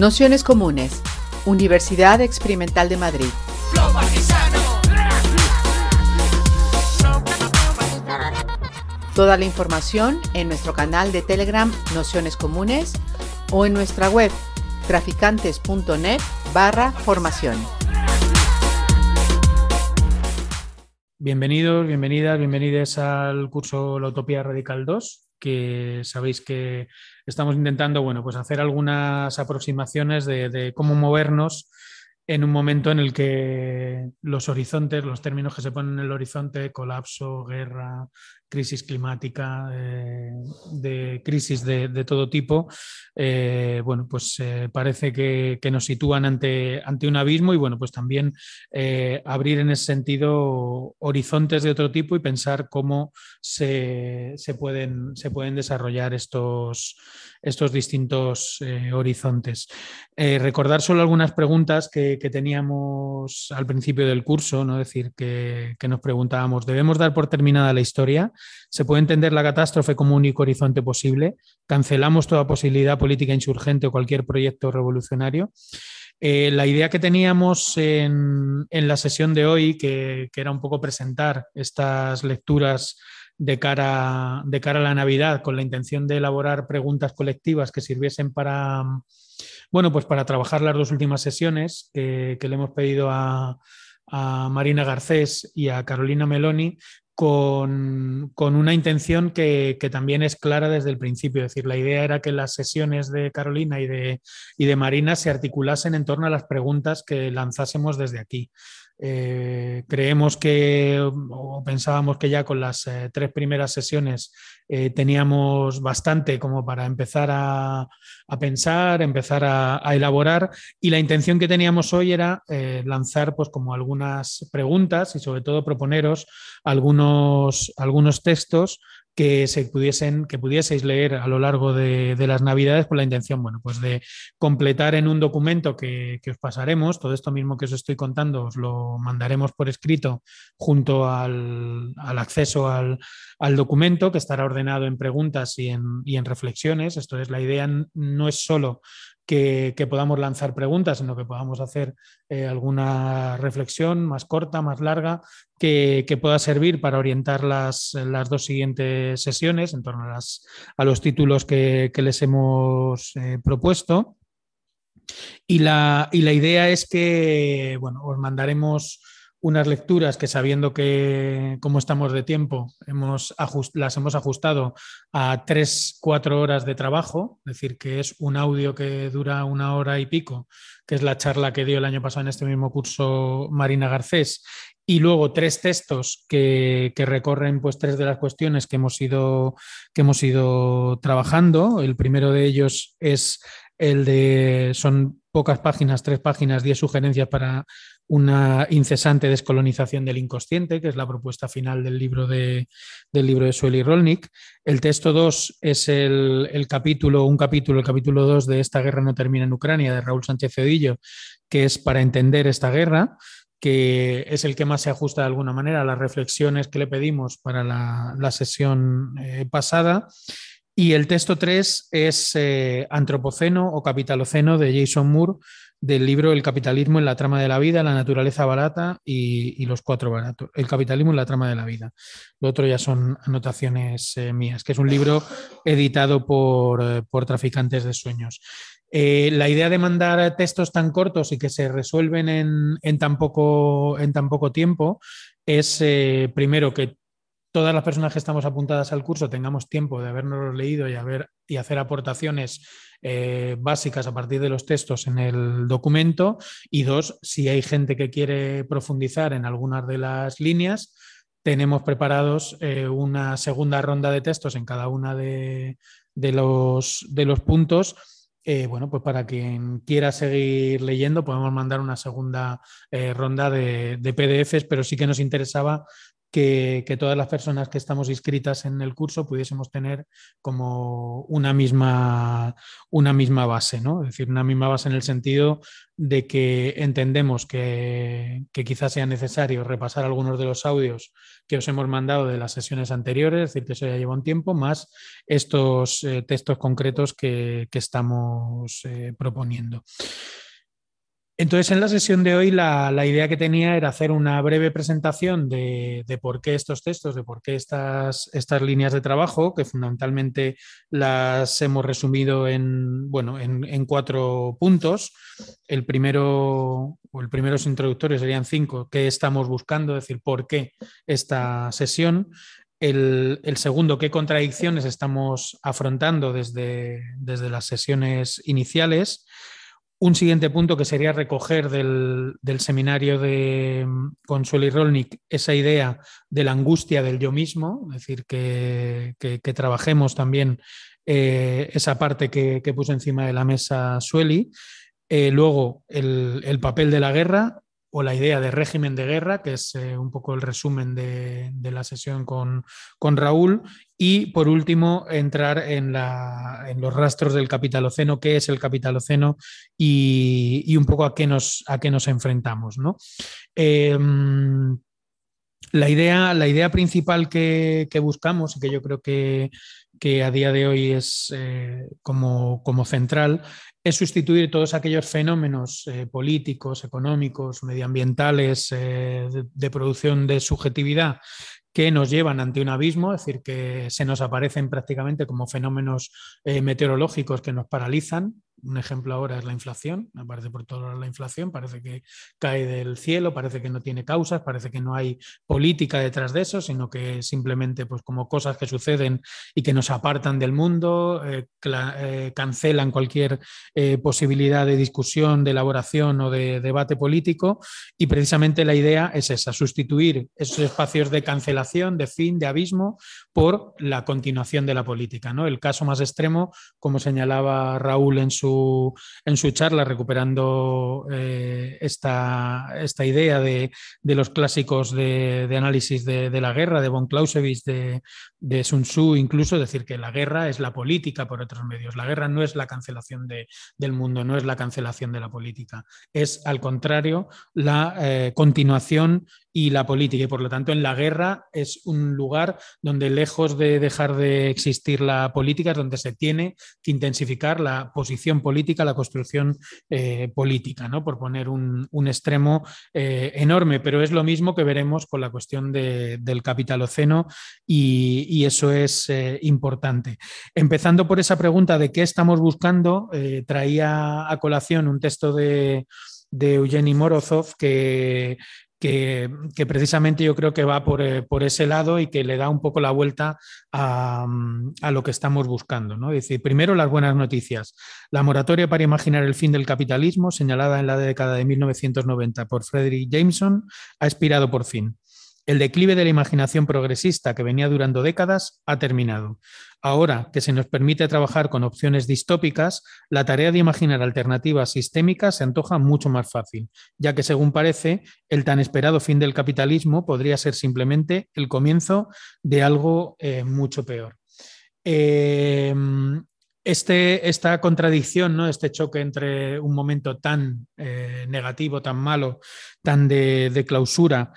Nociones Comunes, Universidad Experimental de Madrid. Toda la información en nuestro canal de Telegram Nociones Comunes o en nuestra web traficantes.net barra formación. Bienvenidos, bienvenidas, bienvenidos al curso La Utopía Radical 2 que sabéis que estamos intentando, bueno, pues hacer algunas aproximaciones de, cómo movernos en un momento en el que los horizontes, los términos que se ponen en el horizonte, colapso, guerra, crisis climática, eh, de crisis de, todo tipo, eh, bueno, pues eh, parece que, nos sitúan ante, ante, un abismo y bueno, pues también abrir en ese sentido horizontes de otro tipo y pensar cómo se, pueden, se pueden, desarrollar estos, estos distintos horizontes. recordar solo algunas preguntas que, teníamos al principio del curso, ¿no? Es decir, que, que nos preguntábamos, ¿debemos dar por terminada la historia? Se puede entender la catástrofe como único horizonte posible. Cancelamos toda posibilidad política insurgente o cualquier proyecto revolucionario. Eh, la idea que teníamos en, la sesión de hoy, que, era un poco presentar estas lecturas de cara, de cara a la Navidad, con la intención de elaborar preguntas colectivas que sirviesen para, bueno, pues para trabajar las dos últimas sesiones que, le hemos pedido a, a Marina Garcés y a Carolina Meloni, con, una intención que, también es clara desde el principio. Es decir, la idea era que las sesiones de Carolina y de, y de Marina se articulasen en torno a las preguntas que lanzásemos desde aquí. Eh, creemos que, o pensábamos que ya con las eh, tres primeras sesiones eh, teníamos bastante como para empezar a, pensar, empezar a, elaborar, y la intención que teníamos hoy era lanzar pues como algunas preguntas y sobre todo proponeros algunos, algunos textos que se pudiesen, que pudieseis leer a lo largo de, las Navidades con la intención, bueno, pues de completar en un documento que, os pasaremos, todo esto mismo que os estoy contando, os lo mandaremos por escrito junto al, acceso al, documento, que estará ordenado en preguntas y en, y en reflexiones. Esto es, la idea no es solo que, podamos lanzar preguntas, sino que podamos hacer eh, alguna reflexión más corta, más larga, que, pueda servir para orientar las, las, dos siguientes sesiones en torno a, las, los títulos que, les hemos eh, propuesto. Y la, y la, idea es que, bueno, os mandaremos unas lecturas que sabiendo que como estamos de tiempo, hemos las hemos ajustado a tres, cuatro horas de trabajo, es decir, que es un audio que dura una hora y pico, que es la charla que dio el año pasado en este mismo curso Marina Garcés, y luego tres textos que, recorren pues tres de las cuestiones que hemos ido, que hemos ido trabajando. El primero de ellos es el de, son pocas páginas, tres páginas, diez sugerencias para una incesante descolonización del inconsciente, que es la propuesta final del libro de, del libro de Sueli Rolnik. El texto 2 es el, capítulo, un capítulo, el capítulo 2 de Esta guerra no termina en Ucrania, de Raúl Sánchez Cedillo, que es para entender esta guerra que es el que más se ajusta de alguna manera a las reflexiones que le pedimos para la, sesión eh, pasada. Y el texto 3 es eh, Antropoceno o Capitaloceno de Jason Moore, del libro El capitalismo en la trama de la vida, la naturaleza barata y, los cuatro baratos. El capitalismo en la trama de la vida. Lo otro ya son anotaciones eh, mías, que es un libro editado por, eh, traficantes de sueños. Eh, la idea de mandar textos tan cortos y que se resuelven en, tan, poco, en tan poco tiempo es, primero, que todas las personas que estamos apuntadas al curso tengamos tiempo de habernos leído y, hacer aportaciones eh, básicas a partir de los textos en el documento. Y dos, si hay gente que quiere profundizar en algunas de las líneas, tenemos preparados eh, una segunda ronda de textos en cada una de, los, puntos. Eh, bueno, pues para quien quiera seguir leyendo, podemos mandar una segunda ronda de, PDFs, pero sí que nos interesaba que, todas las personas que estamos inscritas en el curso pudiésemos tener como una misma, una misma base, ¿no? Es decir, una misma base en el sentido de que entendemos que, quizás sea necesario repasar algunos de los audios que os hemos mandado de las sesiones anteriores, es decir, que eso ya lleva un tiempo, más estos eh, textos concretos que, estamos eh, proponiendo. Entonces, en la sesión de hoy, la, idea que tenía era hacer una breve presentación de, por qué estos textos, de por qué estas, estas, líneas de trabajo, que fundamentalmente las hemos resumido en, bueno, en, cuatro puntos. El primero, o el primero introductorio serían cinco, qué estamos buscando, es decir, por qué esta sesión. El, segundo, qué contradicciones estamos afrontando desde, desde las sesiones iniciales un siguiente punto que sería recoger del, seminario de mm, Consuelo y Rolnik esa idea de la angustia del yo mismo, es decir, que, trabajemos también eh, esa parte que, puso encima de la mesa Sueli. Eh, luego, el, papel de la guerra o la idea de régimen de guerra, que es eh, un poco el resumen de, la sesión con, Raúl. Y por último, entrar en, los rastros del capitaloceno, qué es el capitaloceno y, un poco a qué nos, a qué nos enfrentamos. Em, la, idea, la idea principal que, buscamos y que yo creo que, a día de hoy es eh, como, como central es sustituir todos aquellos fenómenos eh, políticos, económicos, medioambientales, eh, de, producción de subjetividad que nos llevan ante un abismo, es decir, que se nos aparecen prácticamente como fenómenos eh, meteorológicos que nos paralizan, un ejemplo ahora es la inflación, aparece por todos la inflación, parece que cae del cielo, parece que no tiene causas, parece que no hay política detrás de eso, sino que simplemente pues como cosas que suceden y que nos apartan del mundo, eh, eh, cancelan cualquier eh, posibilidad de discusión, de elaboración o de debate político y precisamente la idea es esa, sustituir esos espacios de cancelación, de fin, de abismo por la continuación de la política. ¿no? El caso más extremo, como señalaba Raúl en su en su charla, recuperando eh, esta, esta, idea de, los clásicos de, análisis de, la guerra, de von Clausewitz, de, de Sun Tzu, incluso decir que la guerra es la política por otros medios. La guerra no es la cancelación del mundo, no es la cancelación de la política, es al contrario la eh, continuación y la política. Y por lo tanto, en la guerra es un lugar donde, lejos de dejar de existir la política, es donde se tiene que intensificar la posición política, la construcción eh, política, ¿no? por poner un, extremo eh, enorme. Pero es lo mismo que veremos con la cuestión del capitaloceno y, y eso es eh, importante. Empezando por esa pregunta de qué estamos buscando, traía a colación un texto de, de Eugeni Morozov que que, precisamente yo creo que va eh, por, ese lado y que le da un poco la vuelta a, lo que estamos buscando. ¿no? Es decir, primero las buenas noticias. La moratoria para imaginar el fin del capitalismo, señalada en la década de 1990 por Frederick Jameson, ha expirado por fin. El declive de la imaginación progresista que venía durando décadas ha terminado. Ahora que se nos permite trabajar con opciones distópicas, la tarea de imaginar alternativas sistémicas se antoja mucho más fácil, ya que según parece, el tan esperado fin del capitalismo podría ser simplemente el comienzo de algo eh, mucho peor. Eh, este, esta contradicción, ¿no? este choque entre un momento tan eh, negativo, tan malo, tan de, clausura,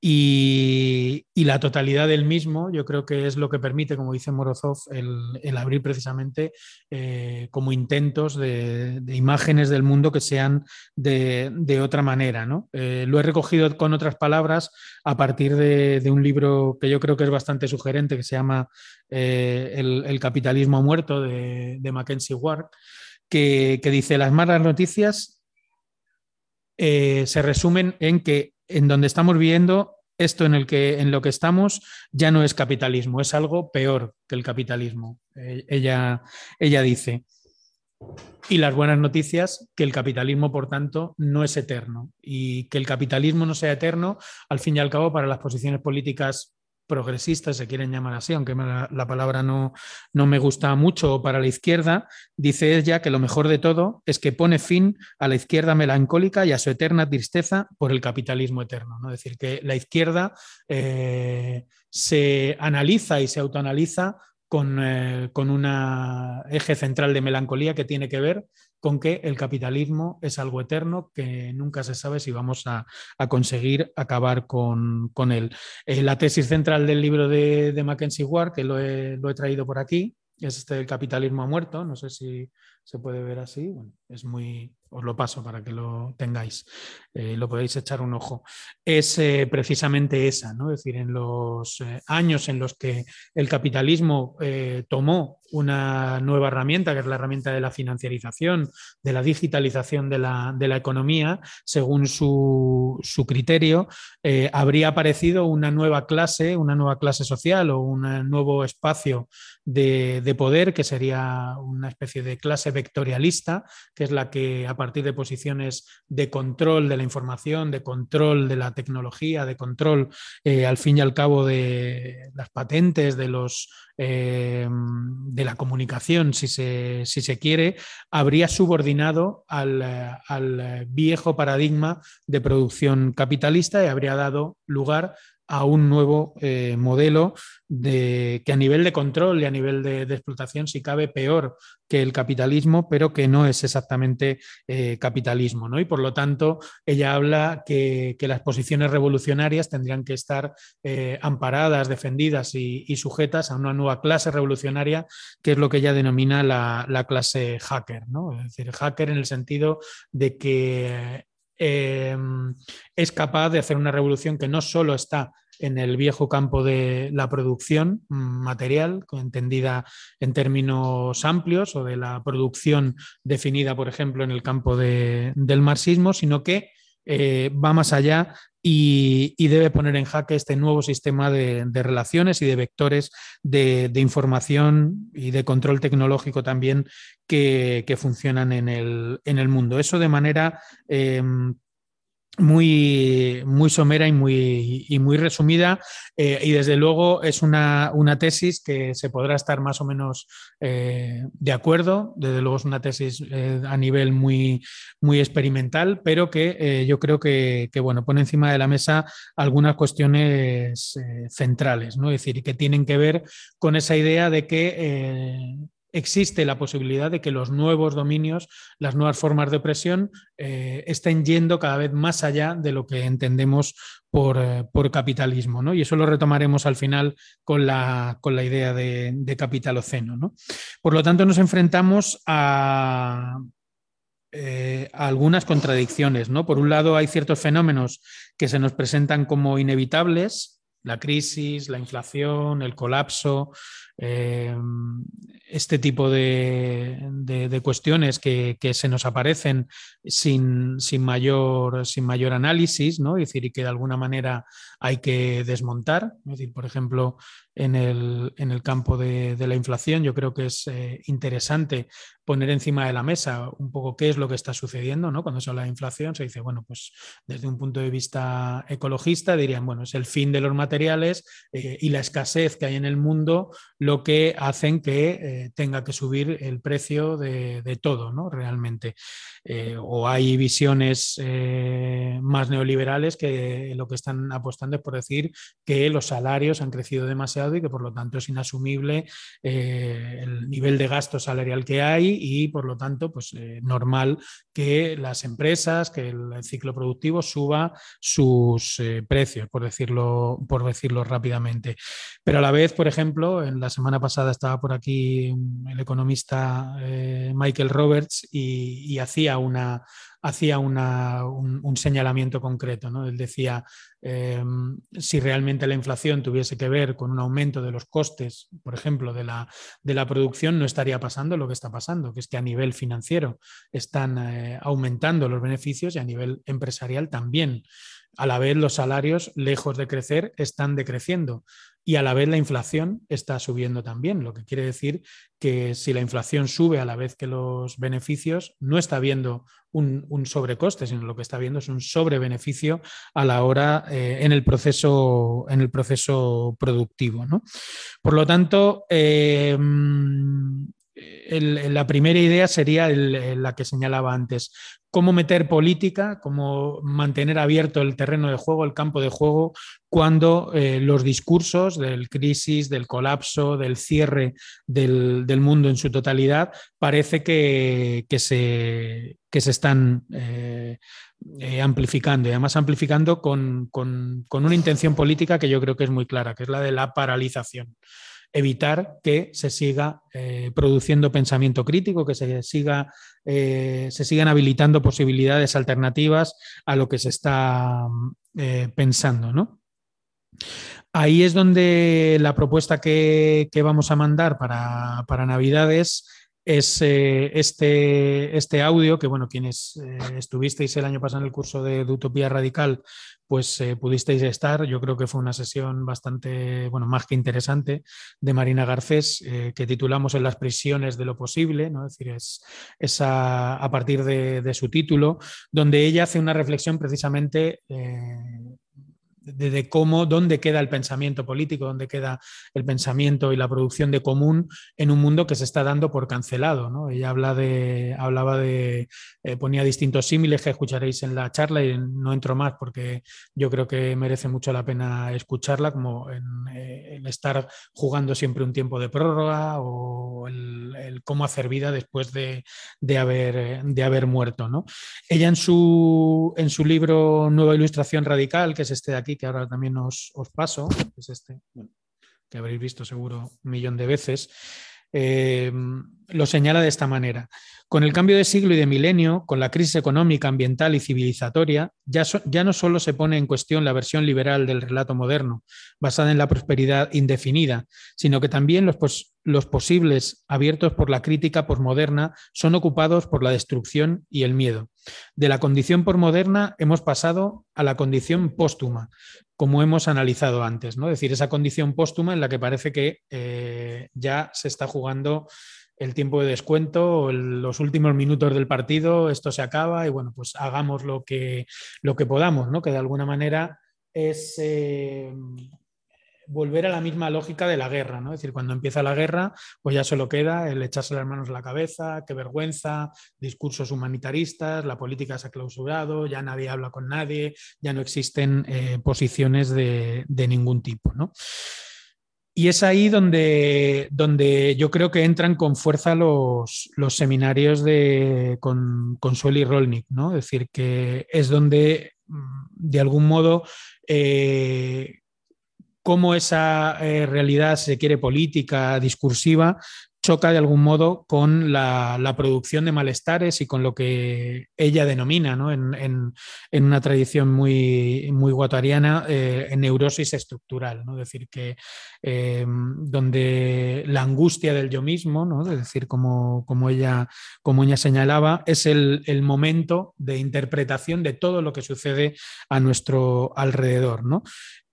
y, la totalidad del mismo, yo creo que es lo que permite, como dice Morozov, el, abrir precisamente eh, como intentos de, imágenes del mundo que sean de, otra manera. ¿no? Eh, lo he recogido con otras palabras a partir de, un libro que yo creo que es bastante sugerente, que se llama eh, el, capitalismo muerto de, Mackenzie Ward, que, que, dice las malas noticias se resumen en que en donde estamos viendo esto en, el que, en lo que estamos ya no es capitalismo, es algo peor que el capitalismo. Eh, ella, ella dice. Y las buenas noticias, que el capitalismo, por tanto, no es eterno. Y que el capitalismo no sea eterno, al fin y al cabo, para las posiciones políticas progresistas, se quieren llamar así, aunque la, la palabra no, no, me gusta mucho para la izquierda, dice ella que lo mejor de todo es que pone fin a la izquierda melancólica y a su eterna tristeza por el capitalismo eterno. ¿no? Es decir, que la izquierda eh, se analiza y se autoanaliza con, eh, con un eje central de melancolía que tiene que ver con que el capitalismo es algo eterno que nunca se sabe si vamos a, a conseguir acabar con, con él. Eh, la tesis central del libro de, de Mackenzie Ward, que lo he, lo he, traído por aquí, es este del capitalismo muerto. No sé si se puede ver así. Es muy, os lo paso para que lo tengáis, eh, lo podéis echar un ojo, es eh, precisamente esa, ¿no? Es decir, en los eh, años en los que el capitalismo tomó una nueva herramienta, que es la herramienta de la financiarización, de la digitalización de la, de la economía, según su, su criterio, habría aparecido una nueva clase, una nueva clase social o un nuevo espacio de, de poder, que sería una especie de clase vectorialista, que es la que a partir de posiciones de control de la información, de control de la tecnología, de control eh, al fin y al cabo de las patentes, de los eh, de la comunicación, si se, si se, quiere, habría subordinado al, al viejo paradigma de producción capitalista y habría dado lugar a un nuevo eh, modelo de, que a nivel de control y a nivel de, explotación, si cabe, peor que el capitalismo, pero que no es exactamente eh, capitalismo. ¿no? Y por lo tanto, ella habla que, que las posiciones revolucionarias tendrían que estar eh, amparadas, defendidas y, y, sujetas a una nueva clase revolucionaria, que es lo que ella denomina la, la clase hacker. ¿no? Es decir, hacker en el sentido de que eh, es capaz de hacer una revolución que no solo está en el viejo campo de la producción material, entendida en términos amplios, o de la producción definida, por ejemplo, en el campo de, del marxismo, sino que eh, va más allá y, debe poner en jaque este nuevo sistema de, relaciones y de vectores de, información y de control tecnológico también que, que funcionan en el, en el, mundo. Eso de manera eh, muy, muy somera y muy, y muy resumida eh, y desde luego es una, una, tesis que se podrá estar más o menos eh, de acuerdo, desde luego es una tesis eh, a nivel muy, muy experimental, pero que yo creo que, que, bueno, pone encima de la mesa algunas cuestiones centrales, ¿no? es decir, que tienen que ver con esa idea de que existe la posibilidad de que los nuevos dominios, las nuevas formas de opresión, eh, estén yendo cada vez más allá de lo que entendemos por, eh, por capitalismo. ¿no? Y eso lo retomaremos al final con la, con la idea de, capitaloceno. ¿no? Por lo tanto, nos enfrentamos a, eh, algunas contradicciones. ¿no? Por un lado, hay ciertos fenómenos que se nos presentan como inevitables, la crisis, la inflación, el colapso, eh, este tipo de, de, cuestiones que, que, se nos aparecen sin, sin, mayor, sin mayor análisis, ¿no? Decir, y que de alguna manera hay que desmontar. Es decir, por ejemplo, en el, en el campo de, de, la inflación, yo creo que es eh, interesante poner encima de la mesa un poco qué es lo que está sucediendo, ¿no? Cuando se habla de inflación, se dice, bueno, pues desde un punto de vista ecologista dirían, bueno, es el fin de los materiales eh, y la escasez que hay en el mundo lo que hacen que eh, tenga que subir el precio de, todo, ¿no? Realmente. Eh, o hay visiones eh, más neoliberales que lo que están apostando es por decir que los salarios han crecido demasiado y que por lo tanto es inasumible el nivel de gasto salarial que hay y por lo tanto pues normal que las empresas, que el, ciclo productivo suba sus precios, por decirlo, por decirlo rápidamente. Pero a la vez, por ejemplo, en la semana pasada estaba por aquí el economista eh, Michael Roberts y, hacía una, hacía un, señalamiento concreto. ¿no? Él decía, eh, si realmente la inflación tuviese que ver con un aumento de los costes, por ejemplo, de la, de la producción, no estaría pasando lo que está pasando, que es que a nivel financiero están eh, aumentando los beneficios y a nivel empresarial también. A la vez los salarios, lejos de crecer, están decreciendo y a la vez la inflación está subiendo también, lo que quiere decir que si la inflación sube a la vez que los beneficios, no está habiendo un, sobrecoste, sino lo que está habiendo es un sobrebeneficio a la hora eh, en, el proceso, en el proceso productivo. Por lo tanto, eh, la primera idea sería la que señalaba antes, cómo meter política, cómo mantener abierto el terreno de juego, el campo de juego, cuando eh, los discursos del crisis, del colapso, del cierre del, mundo en su totalidad, parece que, se, están eh, eh, amplificando y además amplificando con una intención política que yo creo que es muy clara, que es la de la paralización evitar que se siga eh, produciendo pensamiento crítico, que se, siga, eh, se sigan habilitando posibilidades alternativas a lo que se está eh, pensando. ¿no? Ahí es donde la propuesta que, vamos a mandar para, para Navidades es este, este audio que, bueno, quienes estuvisteis el año pasado en el curso de Utopía Radical, pues eh, pudisteis estar. Yo creo que fue una sesión bastante, bueno, más que interesante de Marina Garcés, eh, que titulamos En las prisiones de lo posible, ¿no? es decir, es, a, partir de, su título, donde ella hace una reflexión precisamente eh, de, cómo, dónde queda el pensamiento político, dónde queda el pensamiento y la producción de común en un mundo que se está dando por cancelado. ¿no? Ella habla de, hablaba de, eh, ponía distintos símiles que escucharéis en la charla y no entro más porque yo creo que merece mucho la pena escucharla, como en, eh, el estar jugando siempre un tiempo de prórroga o el, cómo hacer vida después de, haber, de haber muerto. ¿no? Ella en su, en su libro Nueva Ilustración Radical, que es este de aquí, que ahora también os, paso, es este, que habréis visto seguro un millón de veces, eh, lo señala de esta manera. Con el cambio de siglo y de milenio, con la crisis económica, ambiental y civilizatoria, ya, ya, no solo se pone en cuestión la versión liberal del relato moderno, basada en la prosperidad indefinida, sino que también los, los posibles abiertos por la crítica posmoderna son ocupados por la destrucción y el miedo. De la condición posmoderna hemos pasado a la condición póstuma, como hemos analizado antes, ¿no? Es decir, esa condición póstuma en la que parece que eh, ya se está jugando el tiempo de descuento, los últimos minutos del partido, esto se acaba y bueno, pues hagamos lo que, lo que podamos, ¿no? Que de alguna manera es eh, volver a la misma lógica de la guerra, ¿no? Decir, cuando empieza la guerra, pues ya solo queda el echarse las manos la cabeza, qué vergüenza, discursos humanitaristas, la política se ha clausurado, ya nadie habla con nadie, ya no existen eh, posiciones de, de, ningún tipo, ¿no? Y es ahí donde, donde yo creo que entran con fuerza los, los seminarios de, con, con Sueli Rolnik, ¿no? Es decir, que es donde, mm, de algún modo, eh, cómo esa eh, realidad se quiere política, discursiva, choca de algún modo con la, producción de malestares y con lo que ella denomina, en, una tradición muy, muy guatariana, eh, neurosis estructural. ¿no? Es decir, que em, donde la angustia del yo mismo, ¿no? es decir, como, ella, como ella señalaba, es el, momento de interpretación de todo lo que sucede a nuestro alrededor. ¿no?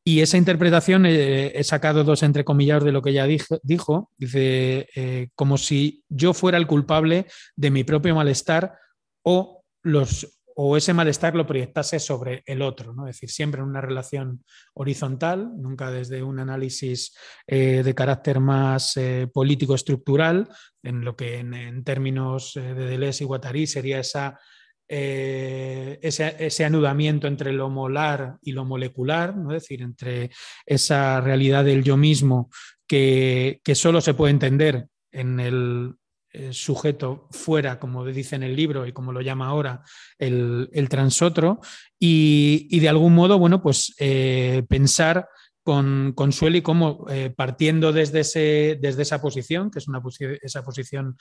Y esa interpretación, eh, he sacado dos entrecomillados de lo que ella dijo, dice, eh, como si yo fuera el culpable de mi propio malestar o, los, o ese malestar lo proyectase sobre el otro, ¿no? es decir, siempre en una relación horizontal, nunca desde un análisis eh, de carácter más político-estructural, en lo que en, términos de Deleuze y Guattari sería esa eh, ese, anudamiento entre lo molar y lo molecular, es decir, entre esa realidad del yo mismo que, solo se puede entender en el, sujeto fuera, como dice en el libro y como lo llama ahora el, transotro, y, de algún modo, bueno, pues eh, pensar con, con Sueli como eh, partiendo desde, ese, desde esa posición, que es una esa posición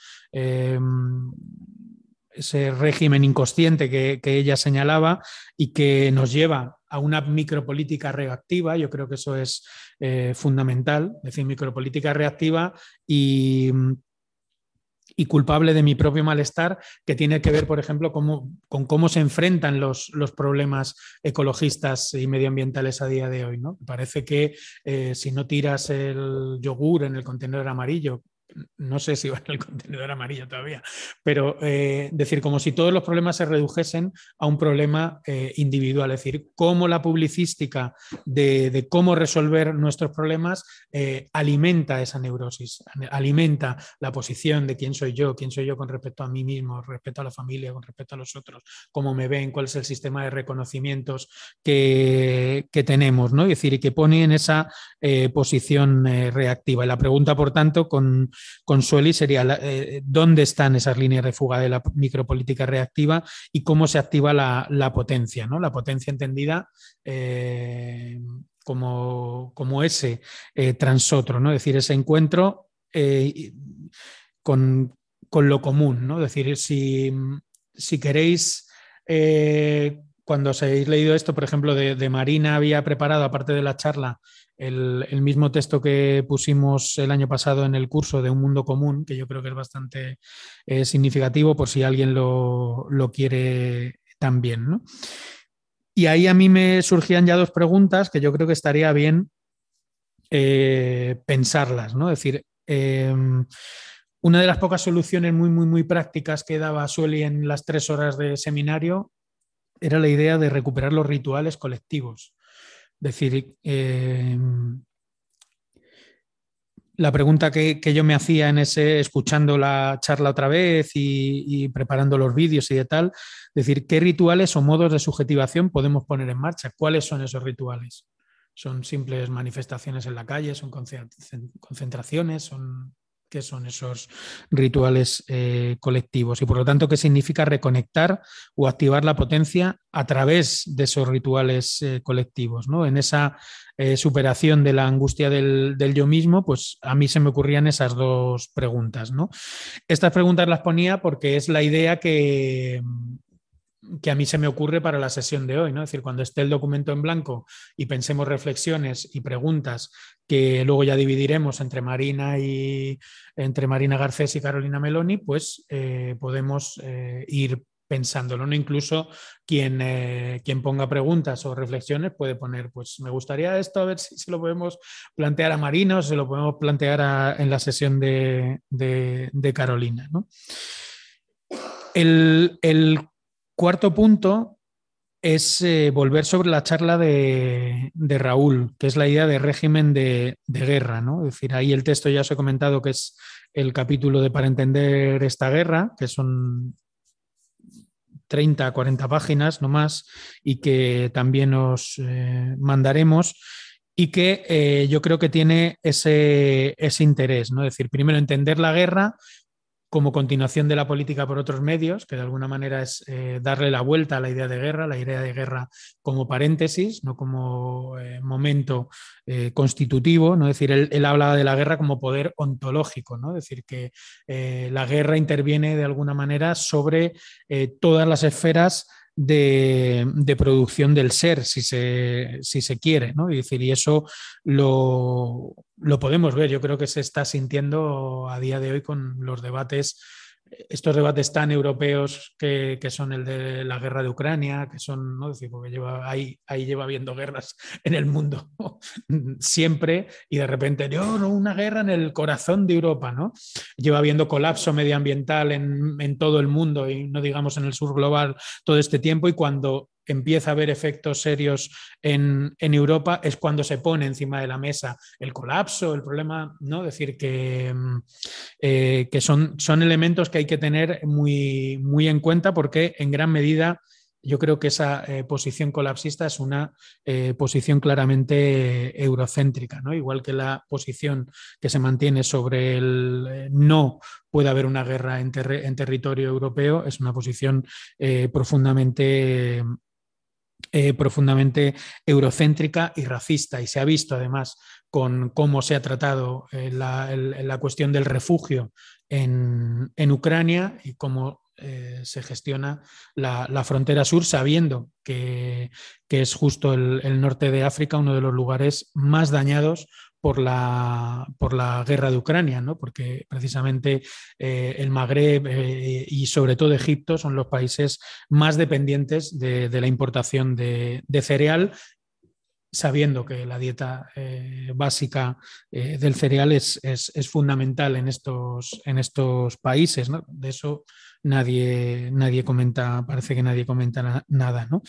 ese régimen inconsciente que, ella señalaba y que nos lleva a una micropolítica reactiva. Yo creo que eso es eh, fundamental, es decir, micropolítica reactiva y, y culpable de mi propio malestar, que tiene que ver, por ejemplo, con cómo se enfrentan los, los, problemas ecologistas y medioambientales a día de hoy. ¿no? Parece que eh, si no tiras el yogur en el contenedor amarillo, no sé si va en el contenedor amarillo todavía, pero eh, decir, como si todos los problemas se redujesen a un problema eh, individual, es decir, cómo la publicística de, cómo resolver nuestros problemas eh, alimenta esa neurosis, alimenta la posición de quién soy yo, quién soy yo con respecto a mí mismo, respecto a la familia, con respecto a los otros, cómo me ven, cuál es el sistema de reconocimientos que, tenemos, ¿no? Es decir, y que pone en esa posición reactiva. Y la pregunta, por tanto, con con Sueli sería eh, dónde están esas líneas de fuga de la micropolítica reactiva y cómo se activa la, potencia, ¿no? La potencia entendida eh, como, ese eh, transotro, ¿no? Es decir, ese encuentro con, lo común, ¿no? Es decir, si, queréis cuando os habéis leído esto, por ejemplo, de, Marina había preparado, aparte de la charla, el, mismo texto que pusimos el año pasado en el curso de Un Mundo Común, que yo creo que es bastante eh, significativo por si alguien lo, quiere también. Y ahí a mí me surgían ya dos preguntas que yo creo que estaría bien eh, pensarlas, ¿no? Es decir, em, una de las pocas soluciones muy, muy, muy prácticas que daba Sueli en las tres horas de seminario era la idea de recuperar los rituales colectivos decir, eh, la pregunta que, yo me hacía en ese, escuchando la charla otra vez y, preparando los vídeos y de tal, decir, ¿qué rituales o modos de subjetivación podemos poner en marcha? ¿Cuáles son esos rituales? ¿Son simples manifestaciones en la calle? ¿Son concentraciones? ¿Son qué son esos rituales eh, colectivos y por lo tanto qué significa reconectar o activar la potencia a través de esos rituales eh, colectivos. ¿no? En esa eh, superación de la angustia del, yo mismo, pues a mí se me ocurrían esas dos preguntas. ¿no? Estas preguntas las ponía porque es la idea que, que a mí se me ocurre para la sesión de hoy, ¿no? Es decir, cuando esté el documento en blanco y pensemos reflexiones y preguntas que luego ya dividiremos entre Marina y entre Marina Garcés y Carolina Meloni, pues eh, podemos eh, ir pensándolo, ¿no? Incluso quien, eh, quien ponga preguntas o reflexiones puede poner, pues me gustaría esto, a ver si se lo podemos plantear a Marina o se lo podemos plantear en la sesión de, Carolina, ¿no? El, el Cuarto punto es eh, volver sobre la charla de, Raúl, que es la idea de régimen de, guerra. ¿no? Es decir, ahí el texto ya os he comentado que es el capítulo de Para entender esta guerra, que son 30, 40 páginas no más, y que también os eh, mandaremos y que eh, yo creo que tiene ese, ese interés, ¿no? Es decir, primero entender la guerra, como continuación de la política por otros medios, que de alguna manera es eh, darle la vuelta a la idea de guerra, la idea de guerra como paréntesis, no como eh, momento eh, constitutivo, ¿no? es decir, él, hablaba de la guerra como poder ontológico, ¿no? es decir, que la guerra interviene de alguna manera sobre todas las esferas de, producción del ser, si se, si se quiere, ¿no? Y, decir, y eso lo, lo podemos ver, yo creo que se está sintiendo a día de hoy con los debates estos debates tan europeos que, son el de la guerra de Ucrania, que son, ¿no? decir, porque lleva, ahí, ahí lleva habiendo guerras en el mundo siempre y de repente, yo, no, una guerra en el corazón de Europa, ¿no? Lleva habiendo colapso medioambiental en, en todo el mundo y no digamos en el sur global todo este tiempo y cuando empieza a haber efectos serios en, Europa, es cuando se pone encima de la mesa el colapso, el problema, ¿no? Decir que, mm, eh, que son, son elementos que hay que tener muy, muy en cuenta porque en gran medida yo creo que esa eh, posición colapsista es una eh, posición claramente eurocéntrica, ¿no? igual que la posición que se mantiene sobre el no puede haber una guerra en, en, territorio europeo, es una posición profundamente eh, profundamente eurocéntrica y racista. Y se ha visto además con cómo se ha tratado eh, la, cuestión del refugio en, Ucrania y cómo eh, se gestiona la, frontera sur, sabiendo que, es justo el, norte de África uno de los lugares más dañados por la, por la guerra de Ucrania, ¿no? porque precisamente eh, el Magreb eh, y sobre todo Egipto son los países más dependientes de, la importación de, cereal sabiendo que la dieta eh, básica del cereal es, es, fundamental en estos, en estos países. ¿no? De eso nadie, nadie comenta, parece que nadie comenta nada, ¿no?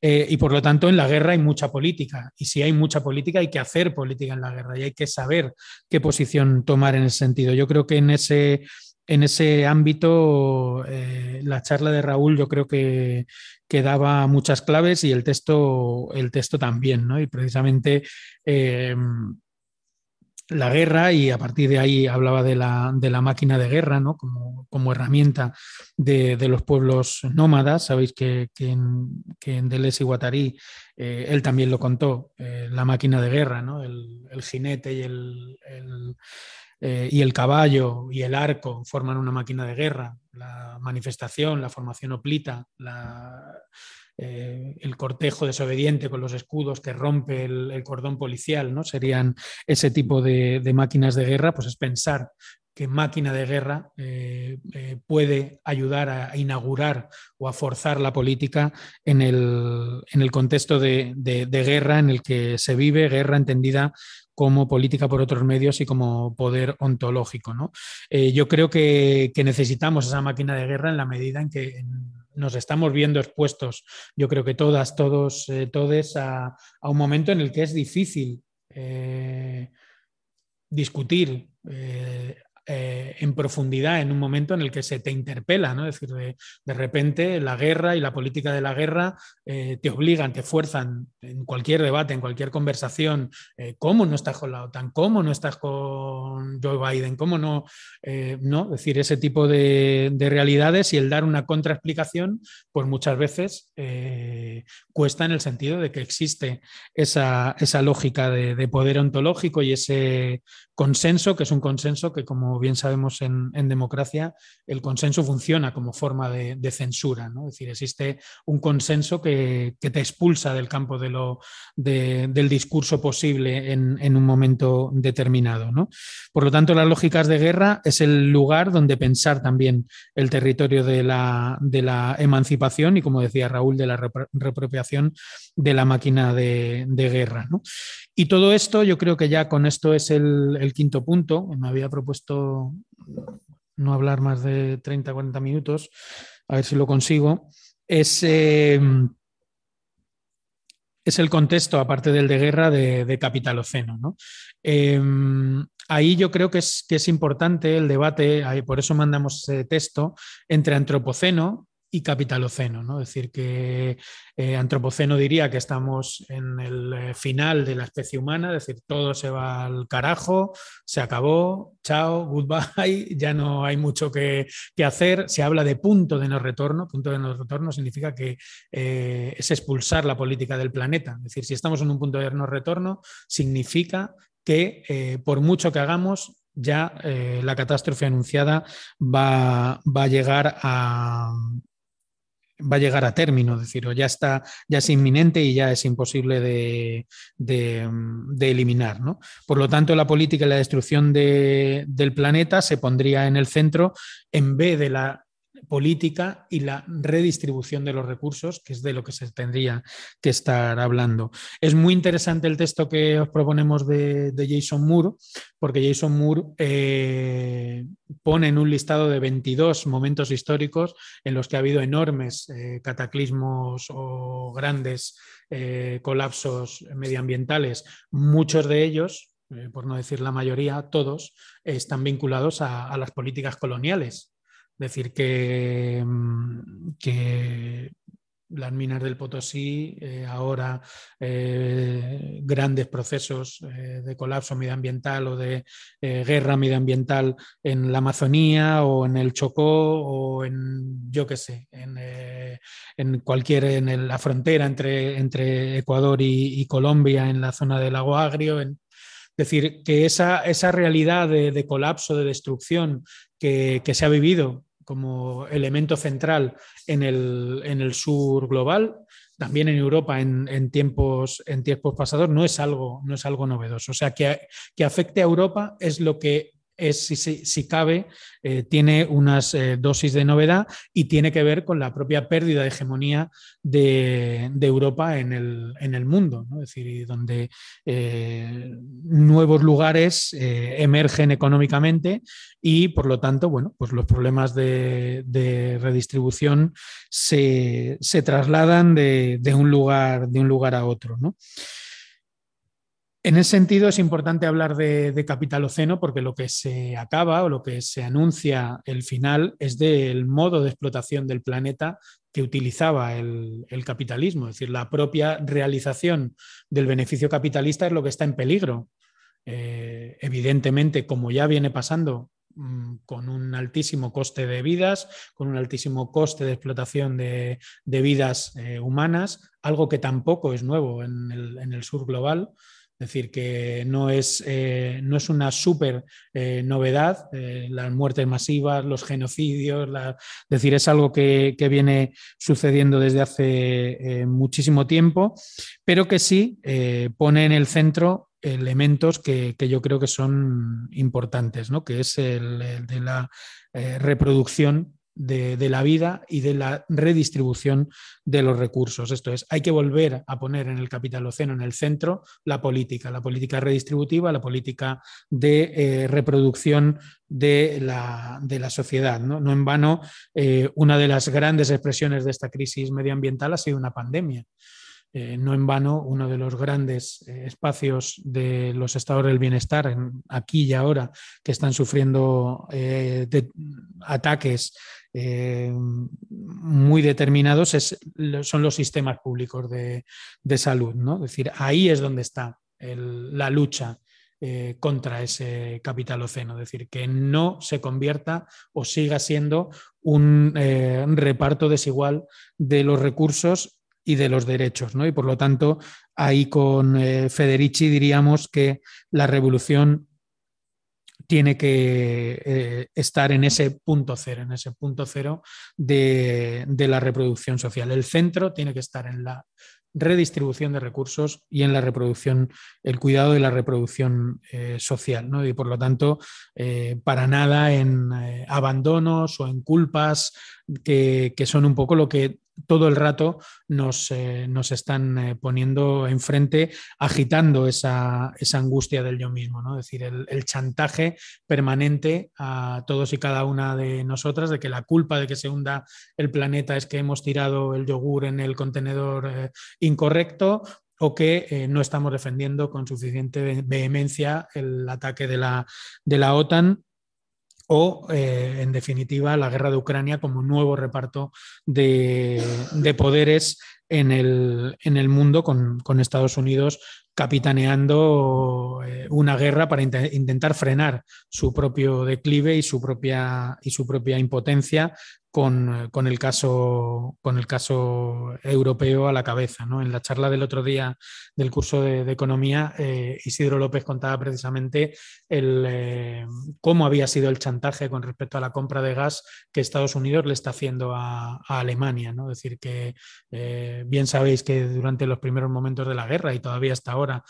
Eh, y por lo tanto, en la guerra hay mucha política. Y si hay mucha política, hay que hacer política en la guerra y hay que saber qué posición tomar en ese sentido. Yo creo que en ese, en ese ámbito, eh, la charla de Raúl, yo creo que, que, daba muchas claves y el texto, el texto también, ¿no? Y precisamente. Eh, la guerra y a partir de ahí hablaba de la, máquina de guerra ¿no? como, herramienta de, los pueblos nómadas. Sabéis que, en, que Deleuze y Guattari eh, él también lo contó, eh, la máquina de guerra, ¿no? el, jinete y el, eh, y el caballo y el arco forman una máquina de guerra. La manifestación, la formación oplita, la, eh, el cortejo desobediente con los escudos que rompe el, cordón policial, ¿no? Serían ese tipo de, máquinas de guerra, pues es pensar que máquina de guerra eh, eh, puede ayudar a, inaugurar o a forzar la política en el, contexto de, guerra en el que se vive, guerra entendida como política por otros medios y como poder ontológico. yo creo que, necesitamos esa máquina de guerra en la medida en que nos estamos viendo expuestos, yo creo que todas, todos, eh, todes, a, un momento en el que es difícil eh, discutir eh, eh, en profundidad en un momento en el que se te interpela, ¿no? Es decir, de, repente la guerra y la política de la guerra eh, te obligan, te fuerzan en cualquier debate, en cualquier conversación, eh, cómo no estás con la OTAN, cómo no estás con Joe Biden, cómo no, no, es decir, ese tipo de, realidades y el dar una contraexplicación, pues muchas veces cuesta en el sentido de que existe esa, lógica de, de poder ontológico y ese consenso, que es un consenso que, como bien sabemos en, democracia, el consenso funciona como forma de, censura. Es decir, existe un consenso que, te expulsa del campo de lo, del discurso posible en, un momento determinado. Por lo tanto, las lógicas de guerra es el lugar donde pensar también el territorio de la, emancipación y, como decía Raúl, de la repropiación de la máquina de, guerra. Y todo esto, yo creo que ya con esto es el, quinto punto. Me había propuesto no hablar más de 30, 40 minutos, a ver si lo consigo. Es, eh, es el contexto, aparte del de guerra, de, capitaloceno. ¿no? Eh, ahí yo creo que es, que es importante el debate, por eso mandamos ese texto, entre antropoceno, y capitaloceno, ¿no? Es decir, que eh, antropoceno diría que estamos en el eh, final de la especie humana, es decir, todo se va al carajo, se acabó, chao, goodbye, ya no hay mucho que, hacer. Se habla de punto de no retorno, punto de no retorno significa que eh, es expulsar la política del planeta. Es decir, si estamos en un punto de no retorno, significa que por mucho que hagamos, ya la catástrofe anunciada va, va, a llegar a, va a llegar a término, es decir, o ya está, ya es inminente y ya es imposible de, eliminar. ¿no? Por lo tanto, la política y la destrucción del planeta se pondría en el centro en vez de la política y la redistribución de los recursos, que es de lo que se tendría que estar hablando. Es muy interesante el texto que os proponemos de, Jason Moore, porque Jason Moore eh, pone en un listado de 22 momentos históricos en los que ha habido enormes eh, cataclismos o grandes eh, colapsos medioambientales, muchos de ellos por no decir la mayoría, todos, están vinculados a, las políticas coloniales decir que, mm, que las minas del Potosí, eh, ahora eh, grandes procesos eh, de colapso medioambiental o de guerra medioambiental en la Amazonía o en el Chocó o en, yo qué sé, en, cualquier, en la frontera entre, entre Ecuador y, Colombia, en la zona del lago Agrio. es decir, que esa, esa realidad de, colapso, de destrucción que se ha vivido como elemento central en el, sur global, también en Europa en, tiempos, en tiempos pasados, no es algo, no es algo novedoso. O sea, que, que afecte a Europa es lo que es, si, cabe, eh, tiene unas eh, dosis de novedad y tiene que ver con la propia pérdida de hegemonía de, Europa en el, mundo, es decir, donde eh, nuevos lugares emergen económicamente y, por lo tanto, bueno, pues los problemas de, redistribución se, trasladan de, un lugar, de un lugar a otro. ¿no? En ese sentido es importante hablar de, de, capitaloceno porque lo que se acaba o lo que se anuncia el final es del modo de explotación del planeta que utilizaba el, capitalismo, es decir, la propia realización del beneficio capitalista es lo que está en peligro. Eh, evidentemente, como ya viene pasando mm, con un altísimo coste de vidas, con un altísimo coste de explotación de, vidas eh, humanas, algo que tampoco es nuevo en el sur global. Es decir, que no es, eh, no es una súper eh, novedad, eh, las muertes masivas, los genocidios, es decir, es algo que, viene sucediendo desde hace muchísimo tiempo, pero que sí pone en el centro elementos que, que, yo creo que son importantes, ¿no? que es el de la reproducción de, la vida y de la redistribución de los recursos. Esto es, hay que volver a poner en el capitaloceno en el centro la política, la política redistributiva, la política de eh, reproducción de la, sociedad. ¿no? en vano, eh, una de las grandes expresiones de esta crisis medioambiental ha sido una pandemia. Eh, no en vano, uno de los grandes espacios de los estados del bienestar, aquí y ahora, que están sufriendo ataques eh, muy determinados son los sistemas públicos de, salud. ¿no? Es decir, ahí es donde está la lucha eh, contra ese capital oceno, es decir, que no se convierta o siga siendo un eh, reparto desigual de los recursos y de los derechos. ¿no? Y por lo tanto, ahí con Federici diríamos que la revolución tiene que eh, estar en ese punto cero, en ese punto cero de, la reproducción social. El centro tiene que estar en la redistribución de recursos y en la reproducción, el cuidado de la reproducción eh, social. Y por lo tanto, eh, para nada en abandonos o en culpas que, son un poco lo que todo el rato nos, eh, nos están eh, poniendo enfrente, agitando esa, angustia del yo mismo, ¿no? es decir, el, chantaje permanente a todos y cada una de nosotras de que la culpa de que se hunda el planeta es que hemos tirado el yogur en el contenedor eh, incorrecto o que no estamos defendiendo con suficiente vehemencia el ataque de la, de la OTAN o, eh, en definitiva, la guerra de Ucrania como nuevo reparto de, poderes en el, en el mundo con, Estados Unidos capitaneando eh, una guerra para intentar frenar su propio declive y su propia, y su propia impotencia con, el caso, con el caso europeo a la cabeza. ¿no? En la charla del otro día del curso de, Economía, eh, Isidro López contaba precisamente el, eh, cómo había sido el chantaje con respecto a la compra de gas que Estados Unidos le está haciendo a, Alemania. ¿no? Es decir, que eh, bien sabéis que durante los primeros momentos de la guerra y todavía hasta ahora,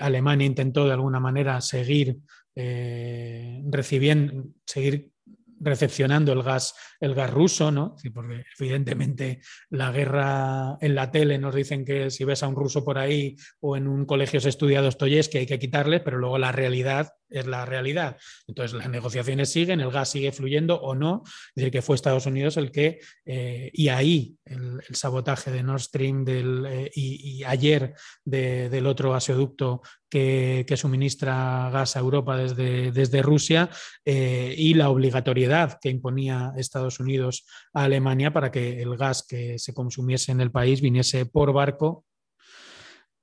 Alemania intentó de alguna manera seguir recibiendo, seguir recepcionando el gas, el gas ruso, ¿no? porque evidentemente la guerra en la tele nos dicen que si ves a un ruso por ahí o en un colegio se estudia que hay que quitarle, pero luego la realidad es la realidad. Entonces las negociaciones siguen, el gas sigue fluyendo o no, es decir, que fue Estados Unidos el que, eh, y ahí el, sabotaje de Nord Stream eh, y, ayer del otro gasoducto que, suministra gas a Europa desde, desde Rusia eh, y la obligatoriedad que imponía Estados Unidos a Alemania para que el gas que se consumiese en el país viniese por barco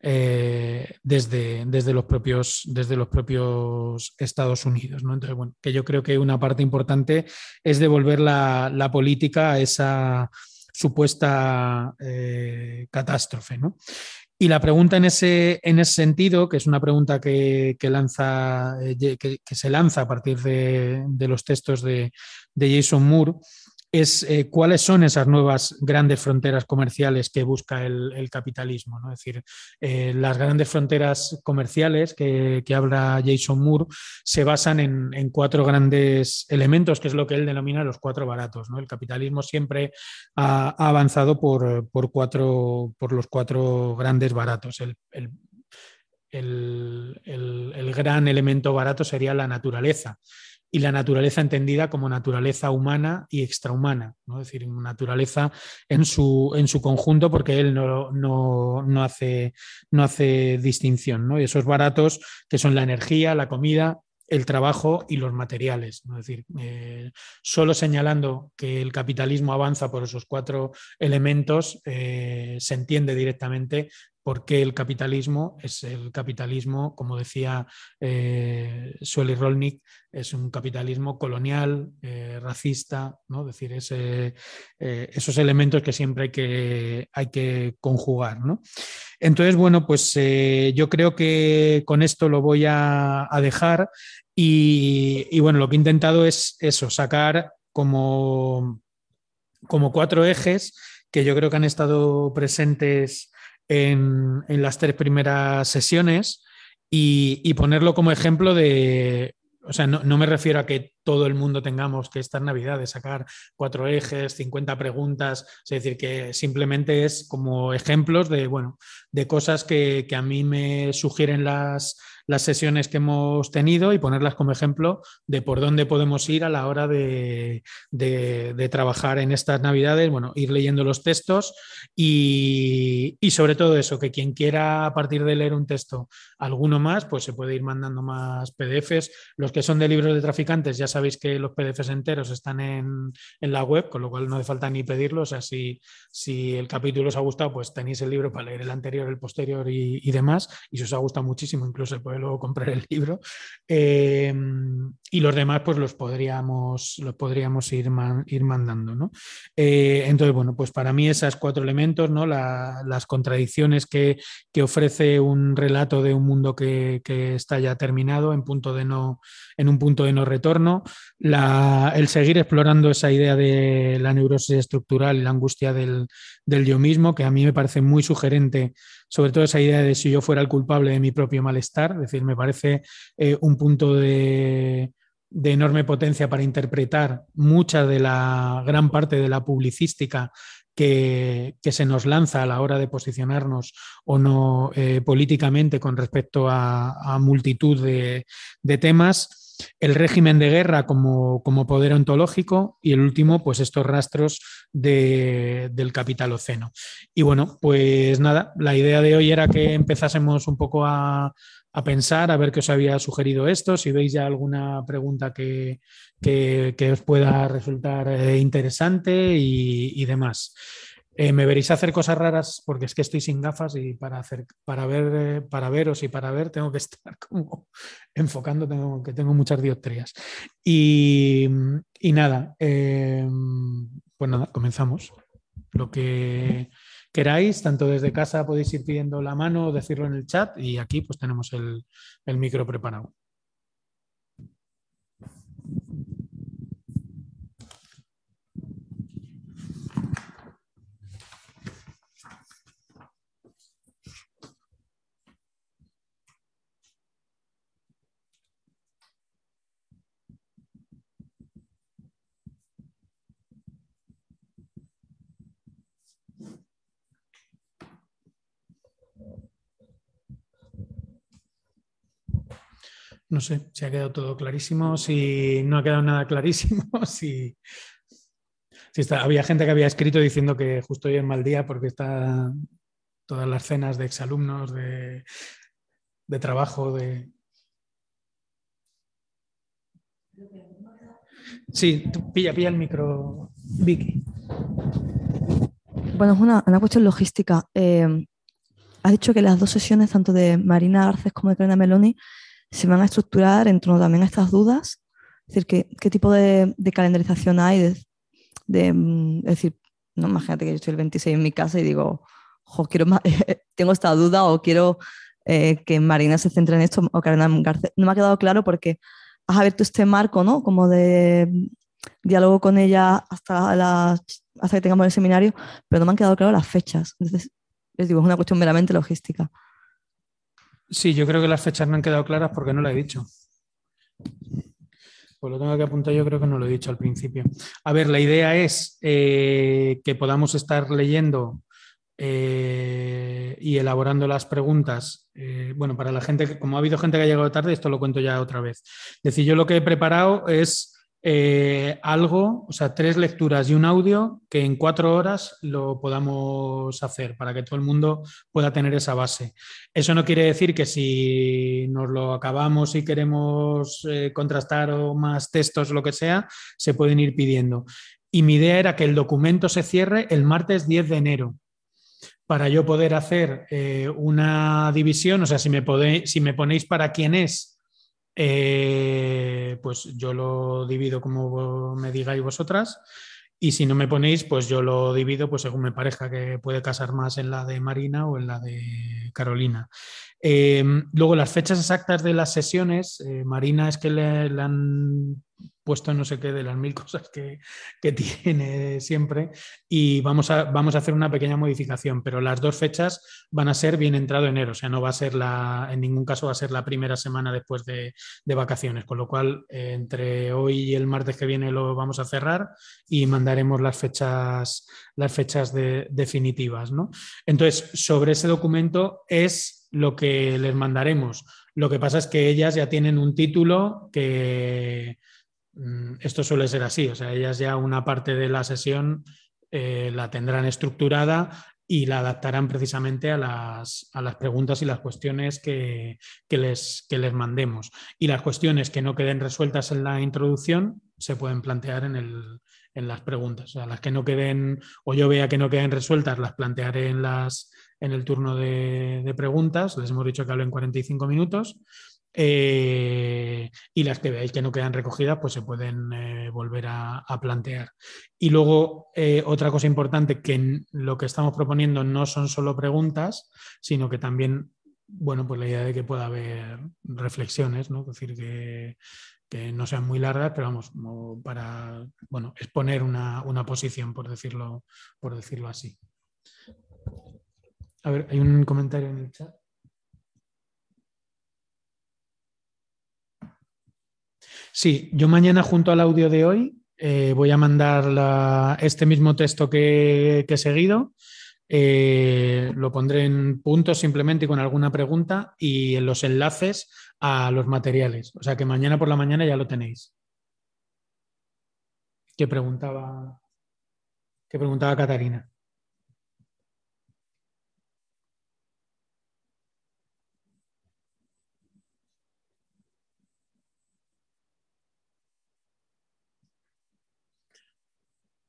eh, desde, desde, los propios, desde los propios Estados Unidos. ¿no? Entonces, bueno, que yo creo que una parte importante es devolver la, la política a esa supuesta eh, catástrofe. ¿no? Y la pregunta en ese, en ese sentido, que es una pregunta que, que lanza, eh, que, se lanza a partir de, de los textos de, de Jason Moore, es eh, cuáles son esas nuevas grandes fronteras comerciales que busca el, capitalismo. ¿no? Es decir, eh, las grandes fronteras comerciales que, habla Jason Moore se basan en, cuatro grandes elementos, que es lo que él denomina los cuatro baratos. ¿no? El capitalismo siempre ha, avanzado por, los cuatro grandes baratos. el, gran elemento barato sería la naturaleza y la naturaleza entendida como naturaleza humana y extrahumana, ¿no? es decir, naturaleza en su, en su conjunto, porque él no, hace, no hace distinción. ¿no? Y esos baratos que son la energía, la comida, el trabajo y los materiales. Es decir, eh, solo señalando que el capitalismo avanza por esos cuatro elementos, eh, se entiende directamente porque el capitalismo es el capitalismo, como decía eh, Sueli Rolnik, es un capitalismo colonial, eh, racista, ¿no? decir, ese, eh, esos elementos que siempre hay que, hay que conjugar. Entonces, bueno, pues yo creo que con esto lo voy a, dejar y, y, bueno, lo que he intentado es eso, sacar como, como cuatro ejes que yo creo que han estado presentes en, las tres primeras sesiones y, ponerlo como ejemplo de, o sea, no, me refiero a que todo el mundo tengamos que estas navidades sacar cuatro ejes, 50 preguntas, es decir, que simplemente es como ejemplos de, bueno, de cosas que, que a mí me sugieren las, las sesiones que hemos tenido y ponerlas como ejemplo de por dónde podemos ir a la hora de, trabajar en estas navidades, bueno, ir leyendo los textos y, sobre todo eso, que quien quiera a partir de leer un texto alguno más, pues se puede ir mandando más PDFs. Los que son de libros de traficantes, ya sabéis que los PDFs enteros están en, la web, con lo cual no hace falta ni pedirlos. O sea, si, el capítulo os ha gustado, pues tenéis el libro para leer el anterior, el posterior y, demás. Y si os ha gustado muchísimo, incluso el luego comprar el libro. Em, y los demás, pues los podríamos, los podríamos ir, ir mandando. ¿no? Eh, entonces, bueno, pues para mí esas cuatro elementos, ¿no? las contradicciones que, ofrece un relato de un mundo que, está ya terminado en, punto de no, en un punto de no retorno, el seguir explorando esa idea de la neurosis estructural y la angustia del, del yo mismo, que a mí me parece muy sugerente sobre todo esa idea de si yo fuera el culpable de mi propio malestar, es decir, me parece eh, un punto de, enorme potencia para interpretar mucha de la gran parte de la publicística que, se nos lanza a la hora de posicionarnos o no eh, políticamente con respecto a, multitud de temas el régimen de guerra como, poder ontológico y el último, pues estos rastros del capitaloceno. Y bueno, pues nada, la idea de hoy era que empezásemos un poco a, pensar, a ver qué os había sugerido esto, si veis ya alguna pregunta que, os pueda resultar eh, interesante y demás. Eh, me veréis hacer cosas raras porque es que estoy sin gafas y para, hacer, para, ver, eh, para veros y para ver tengo que estar como enfocando, tengo, que tengo muchas dioptrías. Y, nada, eh, pues nada, comenzamos. Lo que queráis, tanto desde casa podéis ir pidiendo la mano o decirlo en el chat y aquí pues tenemos el, el micro preparado. No sé si ha quedado todo clarísimo, si no ha quedado nada clarísimo, si, está, había gente que había escrito diciendo que justo hoy es mal día porque está todas las cenas de exalumnos, de, de trabajo, de... Sí, pilla, pilla el micro, Vicky. Bueno, es una, cuestión logística. Eh, has dicho que las dos sesiones, tanto de Marina Arces como de Karina Meloni, se van a estructurar en torno también a estas dudas. Es decir, ¿qué, qué tipo de, calendarización hay? De, mm, es decir, no imagínate que yo estoy el 26 en mi casa y digo, quiero tengo esta duda o quiero eh, que Marina se centre en esto o Karina García. No me ha quedado claro porque has abierto este marco, ¿no? Como de diálogo con ella hasta, las, hasta que tengamos el seminario, pero no me han quedado claras las fechas. Entonces, les digo, es una cuestión meramente logística. Sí, yo creo que las fechas no han quedado claras porque no lo he dicho. Pues lo tengo que apuntar, yo creo que no lo he dicho al principio. A ver, la idea es eh, que podamos estar leyendo eh, y elaborando las preguntas. Eh, bueno, para la gente, como ha habido gente que ha llegado tarde, esto lo cuento ya otra vez. Es decir, yo lo que he preparado es eh, algo, o sea, tres lecturas y un audio que en cuatro horas lo podamos hacer para que todo el mundo pueda tener esa base. Eso no quiere decir que si nos lo acabamos y queremos eh, contrastar o más textos, lo que sea, se pueden ir pidiendo. Y mi idea era que el documento se cierre el martes 10 de enero para yo poder hacer eh, una división, o sea, si me, podéis, si me ponéis para quién es eh, pues yo lo divido como me digáis vosotras. Y si no me ponéis, pues yo lo divido pues según me parezca que puede casar más en la de Marina o en la de Carolina. Eh, luego, las fechas exactas de las sesiones, eh, Marina es que le, han puesto no sé qué de las mil cosas que, tiene siempre y vamos a, vamos a hacer una pequeña modificación, pero las dos fechas van a ser bien entrado enero, o sea, no va a ser la, en ningún caso va a ser la primera semana después de, vacaciones, con lo cual eh, entre hoy y el martes que viene lo vamos a cerrar y mandaremos las fechas, las fechas definitivas. ¿no? Entonces, sobre ese documento es lo que les mandaremos. Lo que pasa es que ellas ya tienen un título que esto suele ser así, o sea, ellas ya una parte de la sesión eh, la tendrán estructurada y la adaptarán precisamente a las, preguntas y las cuestiones que, les, les mandemos. Y las cuestiones que no queden resueltas en la introducción se pueden plantear en, las preguntas. O sea, las que no queden, o yo vea que no queden resueltas, las plantearé en, las, en el turno de, de preguntas. Les hemos dicho que hablen 45 minutos eh, y las que veáis que no quedan recogidas, pues se pueden eh, volver a, plantear. Y luego, eh, otra cosa importante, que lo que estamos proponiendo no son solo preguntas, sino que también, bueno, pues la idea de que pueda haber reflexiones, ¿no? Es decir, que, no sean muy largas, pero vamos, para, bueno, exponer una, una posición, por decirlo, por decirlo así. A ver, hay un comentario en el chat. Sí, yo mañana junto al audio de hoy eh, voy a mandar este mismo texto que, he seguido. Eh, lo pondré en puntos simplemente y con alguna pregunta y en los enlaces a los materiales. O sea que mañana por la mañana ya lo tenéis. ¿Qué preguntaba, qué preguntaba Catarina?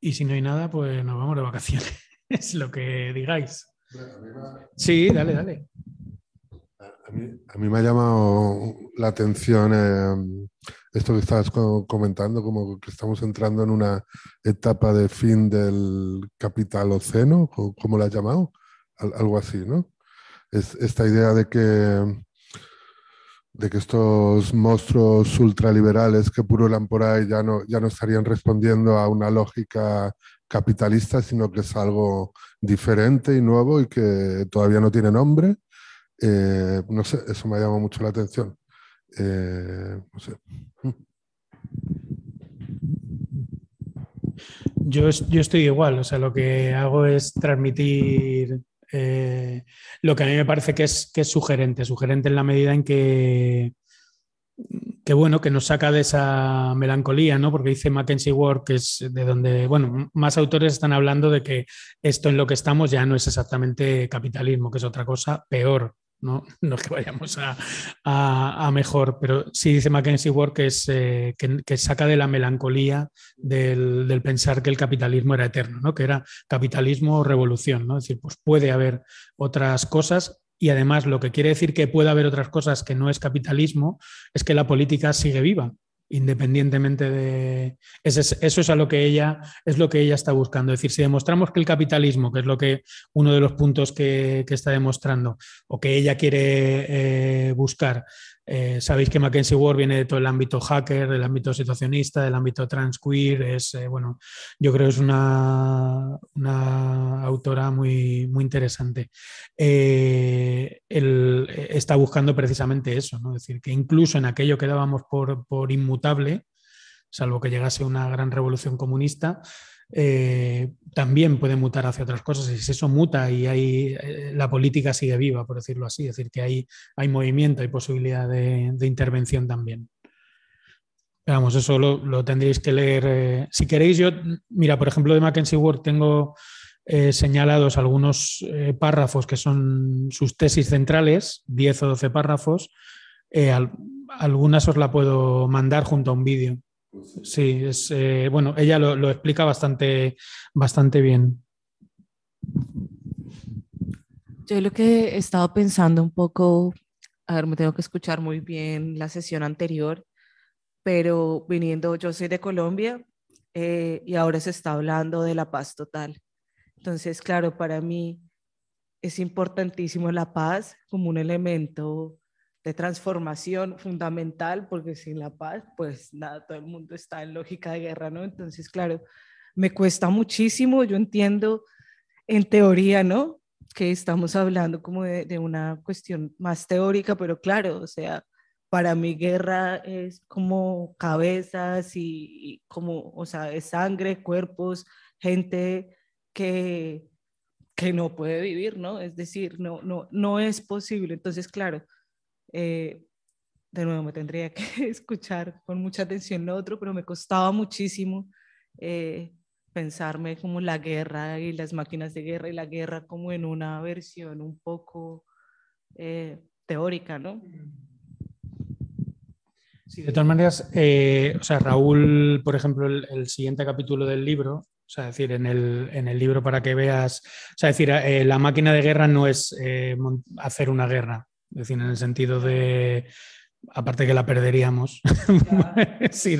Y si no hay nada, pues nos vamos de vacaciones. es lo que digáis. Sí, dale, dale. A mí, me ha llamado la atención eh, esto que estabas comentando, como que estamos entrando en una etapa de fin del capitaloceno, como lo has llamado, algo así, ¿no? Es esta idea de que de que estos monstruos ultraliberales que purulan por ahí ya no, ya no estarían respondiendo a una lógica capitalista, sino que es algo diferente y nuevo y que todavía no tiene nombre. Eh, no sé, eso me llama mucho la atención. Eh, yo, yo estoy igual, o sea, lo que hago es transmitir eh, lo que a mí me parece que es, que es sugerente, sugerente en la medida en que, que bueno, que nos saca de esa melancolía, ¿no? Porque dice Mackenzie Ward, que es de donde, bueno, más autores están hablando de que esto en lo que estamos ya no es exactamente capitalismo, que es otra cosa peor, no, no que vayamos a, mejor, pero sí dice Mackenzie Ward que, es, eh, que, saca de la melancolía del, pensar que el capitalismo era eterno, ¿no? que era capitalismo o revolución. ¿no? Es decir, pues puede haber otras cosas y además lo que quiere decir que puede haber otras cosas que no es capitalismo es que la política sigue viva independientemente de eso es, a lo que ella es lo que ella está buscando. Es decir si demostramos que el capitalismo que es lo que uno de los puntos que, está demostrando o que ella quiere eh, buscar Eh, sabéis que Mackenzie Ward viene de todo el ámbito hacker, del ámbito situacionista, del ámbito transqueer. Es, eh, bueno, yo creo que es una, autora muy, muy interesante. Eh, él está buscando precisamente eso, ¿no? es decir, que incluso en aquello que dábamos por, por inmutable, salvo que llegase una gran revolución comunista, eh, también puede mutar hacia otras cosas. Y si eso muta y hay, eh, la política sigue viva, por decirlo así, es decir, que hay, hay movimiento, hay posibilidad de, intervención también. Vamos, eso lo, tendréis que leer. Eh, si queréis, yo, mira, por ejemplo, de Mackenzie Ward tengo señalados algunos párrafos que son sus tesis centrales, 10 o 12 párrafos. algunas os la puedo mandar junto a un vídeo. Sí, es eh, bueno, ella lo, explica bastante, bastante bien. Yo lo que he estado pensando un poco, a ver, me tengo que escuchar muy bien la sesión anterior, pero viniendo, yo soy de Colombia eh, y ahora se está hablando de la paz total. Entonces, claro, para mí es importantísimo la paz como un elemento de transformación fundamental, porque sin la paz, pues nada, todo el mundo está en lógica de guerra, ¿no? Entonces, claro, me cuesta muchísimo, yo entiendo en teoría, ¿no? Que estamos hablando como de, una cuestión más teórica, pero claro, o sea, para mí guerra es como cabezas y, como, o sea, es sangre, cuerpos, gente que, que no puede vivir, ¿no? Es decir, no, no, no es posible. Entonces, claro, eh, de nuevo, me tendría que escuchar con mucha atención lo otro, pero me costaba muchísimo eh, pensarme como la guerra y las máquinas de guerra y la guerra como en una versión un poco eh, teórica, ¿no? Sí, de todas maneras, o sea, Raúl, por ejemplo, el, siguiente capítulo del libro, o sea, decir, en el, en el libro para que veas, o sea, decir, la máquina de guerra no es hacer una guerra, es decir, en el sentido de, aparte que la perderíamos, sí,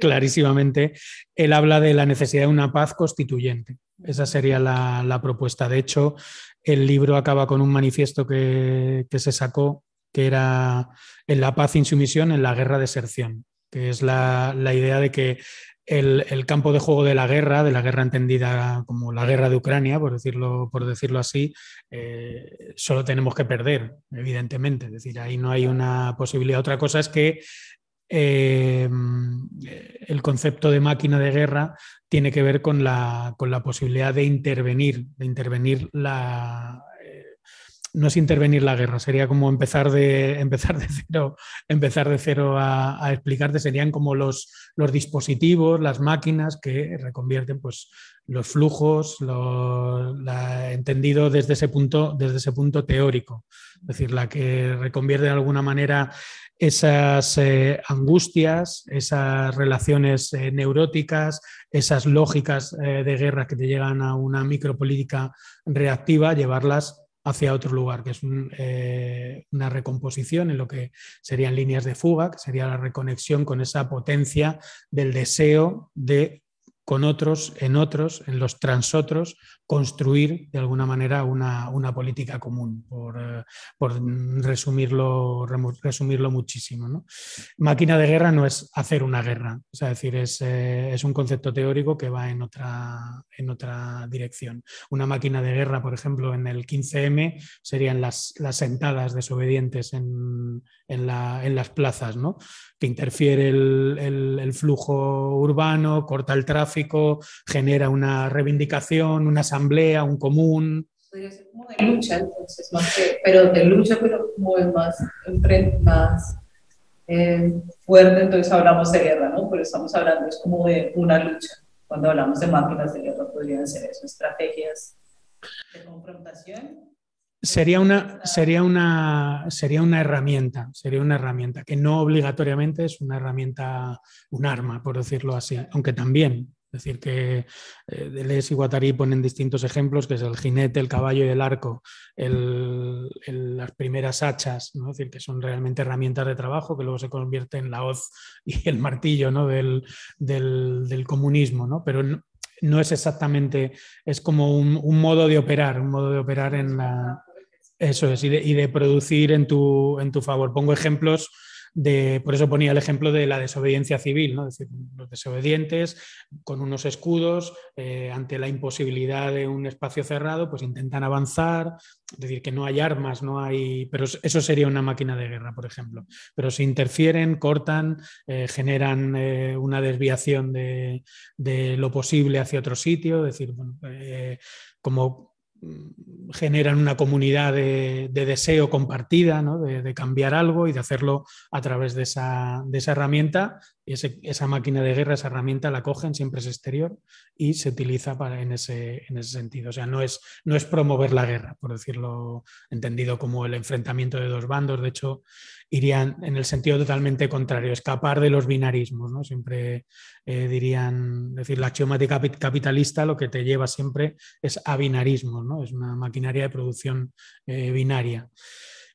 clarísimamente, él habla de la necesidad de una paz constituyente. Esa sería la, propuesta. De hecho, el libro acaba con un manifiesto que, que se sacó, que era en la paz insumisión, en la guerra deserción, que es la, la idea de que el, campo de juego de la guerra, de la guerra entendida como la guerra de Ucrania, por decirlo, por decirlo así, eh, solo tenemos que perder, evidentemente. Es decir, ahí no hay una posibilidad. Otra cosa es que eh, el concepto de máquina de guerra tiene que ver con la, con la posibilidad de intervenir, de intervenir la, no es intervenir la guerra, sería como empezar de, empezar de cero, empezar de cero a, explicarte, serían como los, los, dispositivos, las máquinas que reconvierten pues, los flujos, lo, entendido desde ese, punto, desde ese punto teórico, es decir, la que reconvierte de alguna manera esas eh, angustias, esas relaciones eh, neuróticas, esas lógicas eh, de guerra que te llegan a una micropolítica reactiva, llevarlas hacia otro lugar, que es eh, una recomposición en lo que serían líneas de fuga, que sería la reconexión con esa potencia del deseo de con otros, en otros, en los transotros, construir de alguna manera una, política común, por, eh, resumirlo, resumirlo muchísimo. Máquina de guerra no es hacer una guerra, es decir, eh, es, un concepto teórico que va en otra, en otra dirección. Una máquina de guerra, por ejemplo, en el 15M serían las, las sentadas desobedientes en, en, las plazas, ¿no? que interfiere el, flujo urbano, corta el tráfico, genera una reivindicación, una asamblea, un común. Podría ser como de lucha, entonces, más que, pero de lucha, pero como es más, más eh, fuerte, entonces hablamos de guerra, ¿no? Pero estamos hablando, es como de una lucha. Cuando hablamos de máquinas de guerra, podrían ser eso, estrategias de confrontación Sería una, sería, una, sería una herramienta, sería una herramienta que no obligatoriamente es una herramienta, un arma, por decirlo así, aunque también. Es decir, que eh, Deleuze y Guattari ponen distintos ejemplos, que es el jinete, el caballo y el arco, las primeras hachas, ¿no? es decir, que son realmente herramientas de trabajo que luego se convierten en la hoz y el martillo ¿no? del, del, comunismo, ¿no? pero no, es exactamente, es como un, un modo de operar, un modo de operar en la Eso es, y de, y de producir en tu, en tu favor. Pongo ejemplos por eso ponía el ejemplo de la desobediencia civil, ¿no? es decir, los desobedientes con unos escudos eh, ante la imposibilidad de un espacio cerrado, pues intentan avanzar, es decir, que no hay armas, no hay, pero eso sería una máquina de guerra, por ejemplo. Pero si interfieren, cortan, eh, generan eh, una desviación de, de, lo posible hacia otro sitio, es decir, bueno, como generan una comunidad de, deseo compartida, de, cambiar algo y de hacerlo a través de esa, herramienta. Esa máquina de guerra, esa herramienta la cogen, siempre es exterior y se utiliza para, en, ese, en ese sentido. O sea, no es, no es promover la guerra, por decirlo entendido como el enfrentamiento de dos bandos. De hecho, irían en el sentido totalmente contrario, escapar de los binarismos. ¿no? Siempre eh, dirían, decir, la axiomática capitalista lo que te lleva siempre es a binarismo, ¿no? es una maquinaria de producción eh, binaria.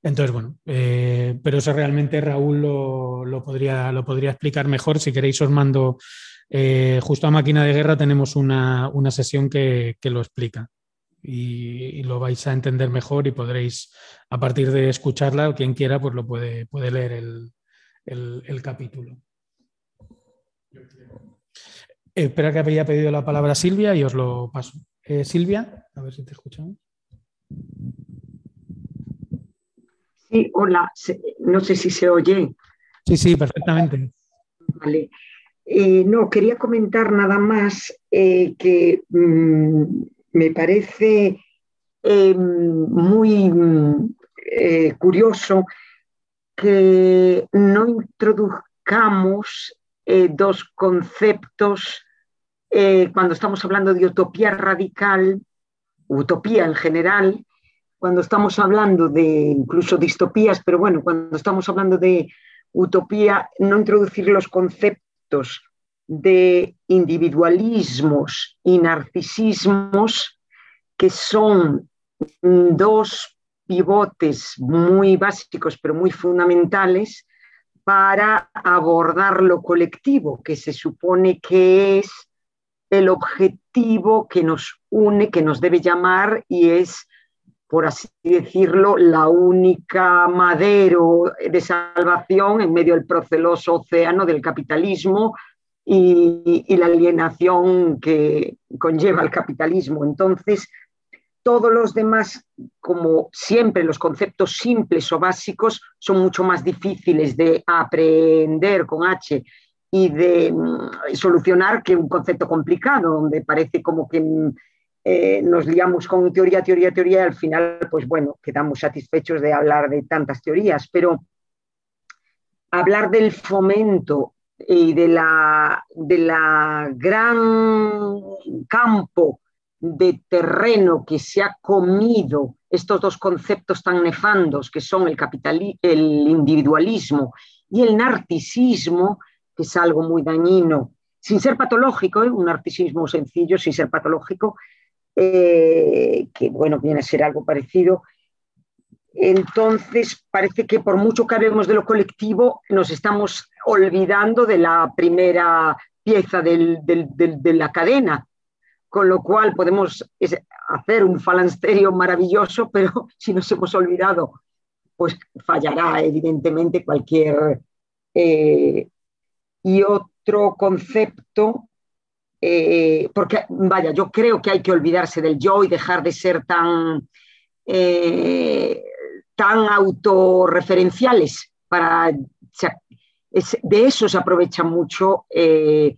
Entonces, bueno, eh, pero eso realmente Raúl lo, podría, lo podría explicar mejor. Si queréis, os mando justo a Máquina de Guerra, tenemos una, sesión que, lo explica y, lo vais a entender mejor y podréis, a partir de escucharla, quien quiera, pues lo puede, puede leer el, capítulo. Eh, espera que había pedido la palabra Silvia y os lo paso. Eh, Silvia, a ver si te escuchamos. Sí, hola, no sé si se oye. Sí, sí, perfectamente. Vale. Eh, no, quería comentar nada más que mm, me parece eh, muy eh, curioso que no introduzcamos eh, dos conceptos cuando estamos hablando de utopía radical, utopía en general, cuando estamos hablando de incluso distopías, pero bueno, cuando estamos hablando de utopía, no introducir los conceptos de individualismos y narcisismos que son dos pivotes muy básicos pero muy fundamentales para abordar lo colectivo, que se supone que es el objetivo que nos une, que nos debe llamar y es, por así decirlo, la única madero de salvación en medio del proceloso océano del capitalismo y, la alienación que conlleva el capitalismo. Entonces, todos los demás, como siempre, los conceptos simples o básicos son mucho más difíciles de aprender con H y de mm, solucionar que un concepto complicado, donde parece como que mm, eh, nos liamos con teoría, teoría, teoría y al final, pues bueno, quedamos satisfechos de hablar de tantas teorías, pero hablar del fomento y de la, de la gran campo de terreno que se ha comido estos dos conceptos tan nefandos que son el, el individualismo y el narcisismo, que es algo muy dañino, sin ser patológico, ¿eh? un narcisismo sencillo, sin ser patológico, eh, que bueno, viene a ser algo parecido, entonces, parece que por mucho que hablemos de lo colectivo, nos estamos olvidando de la primera pieza de la cadena, con lo cual podemos hacer un falansterio maravilloso, pero si nos hemos olvidado, pues fallará evidentemente cualquier... Eh, y otro concepto, eh, porque vaya, yo creo que hay que olvidarse del yo y dejar de ser tan... Eh, tan autorreferenciales para de eso se aprovecha mucho eh,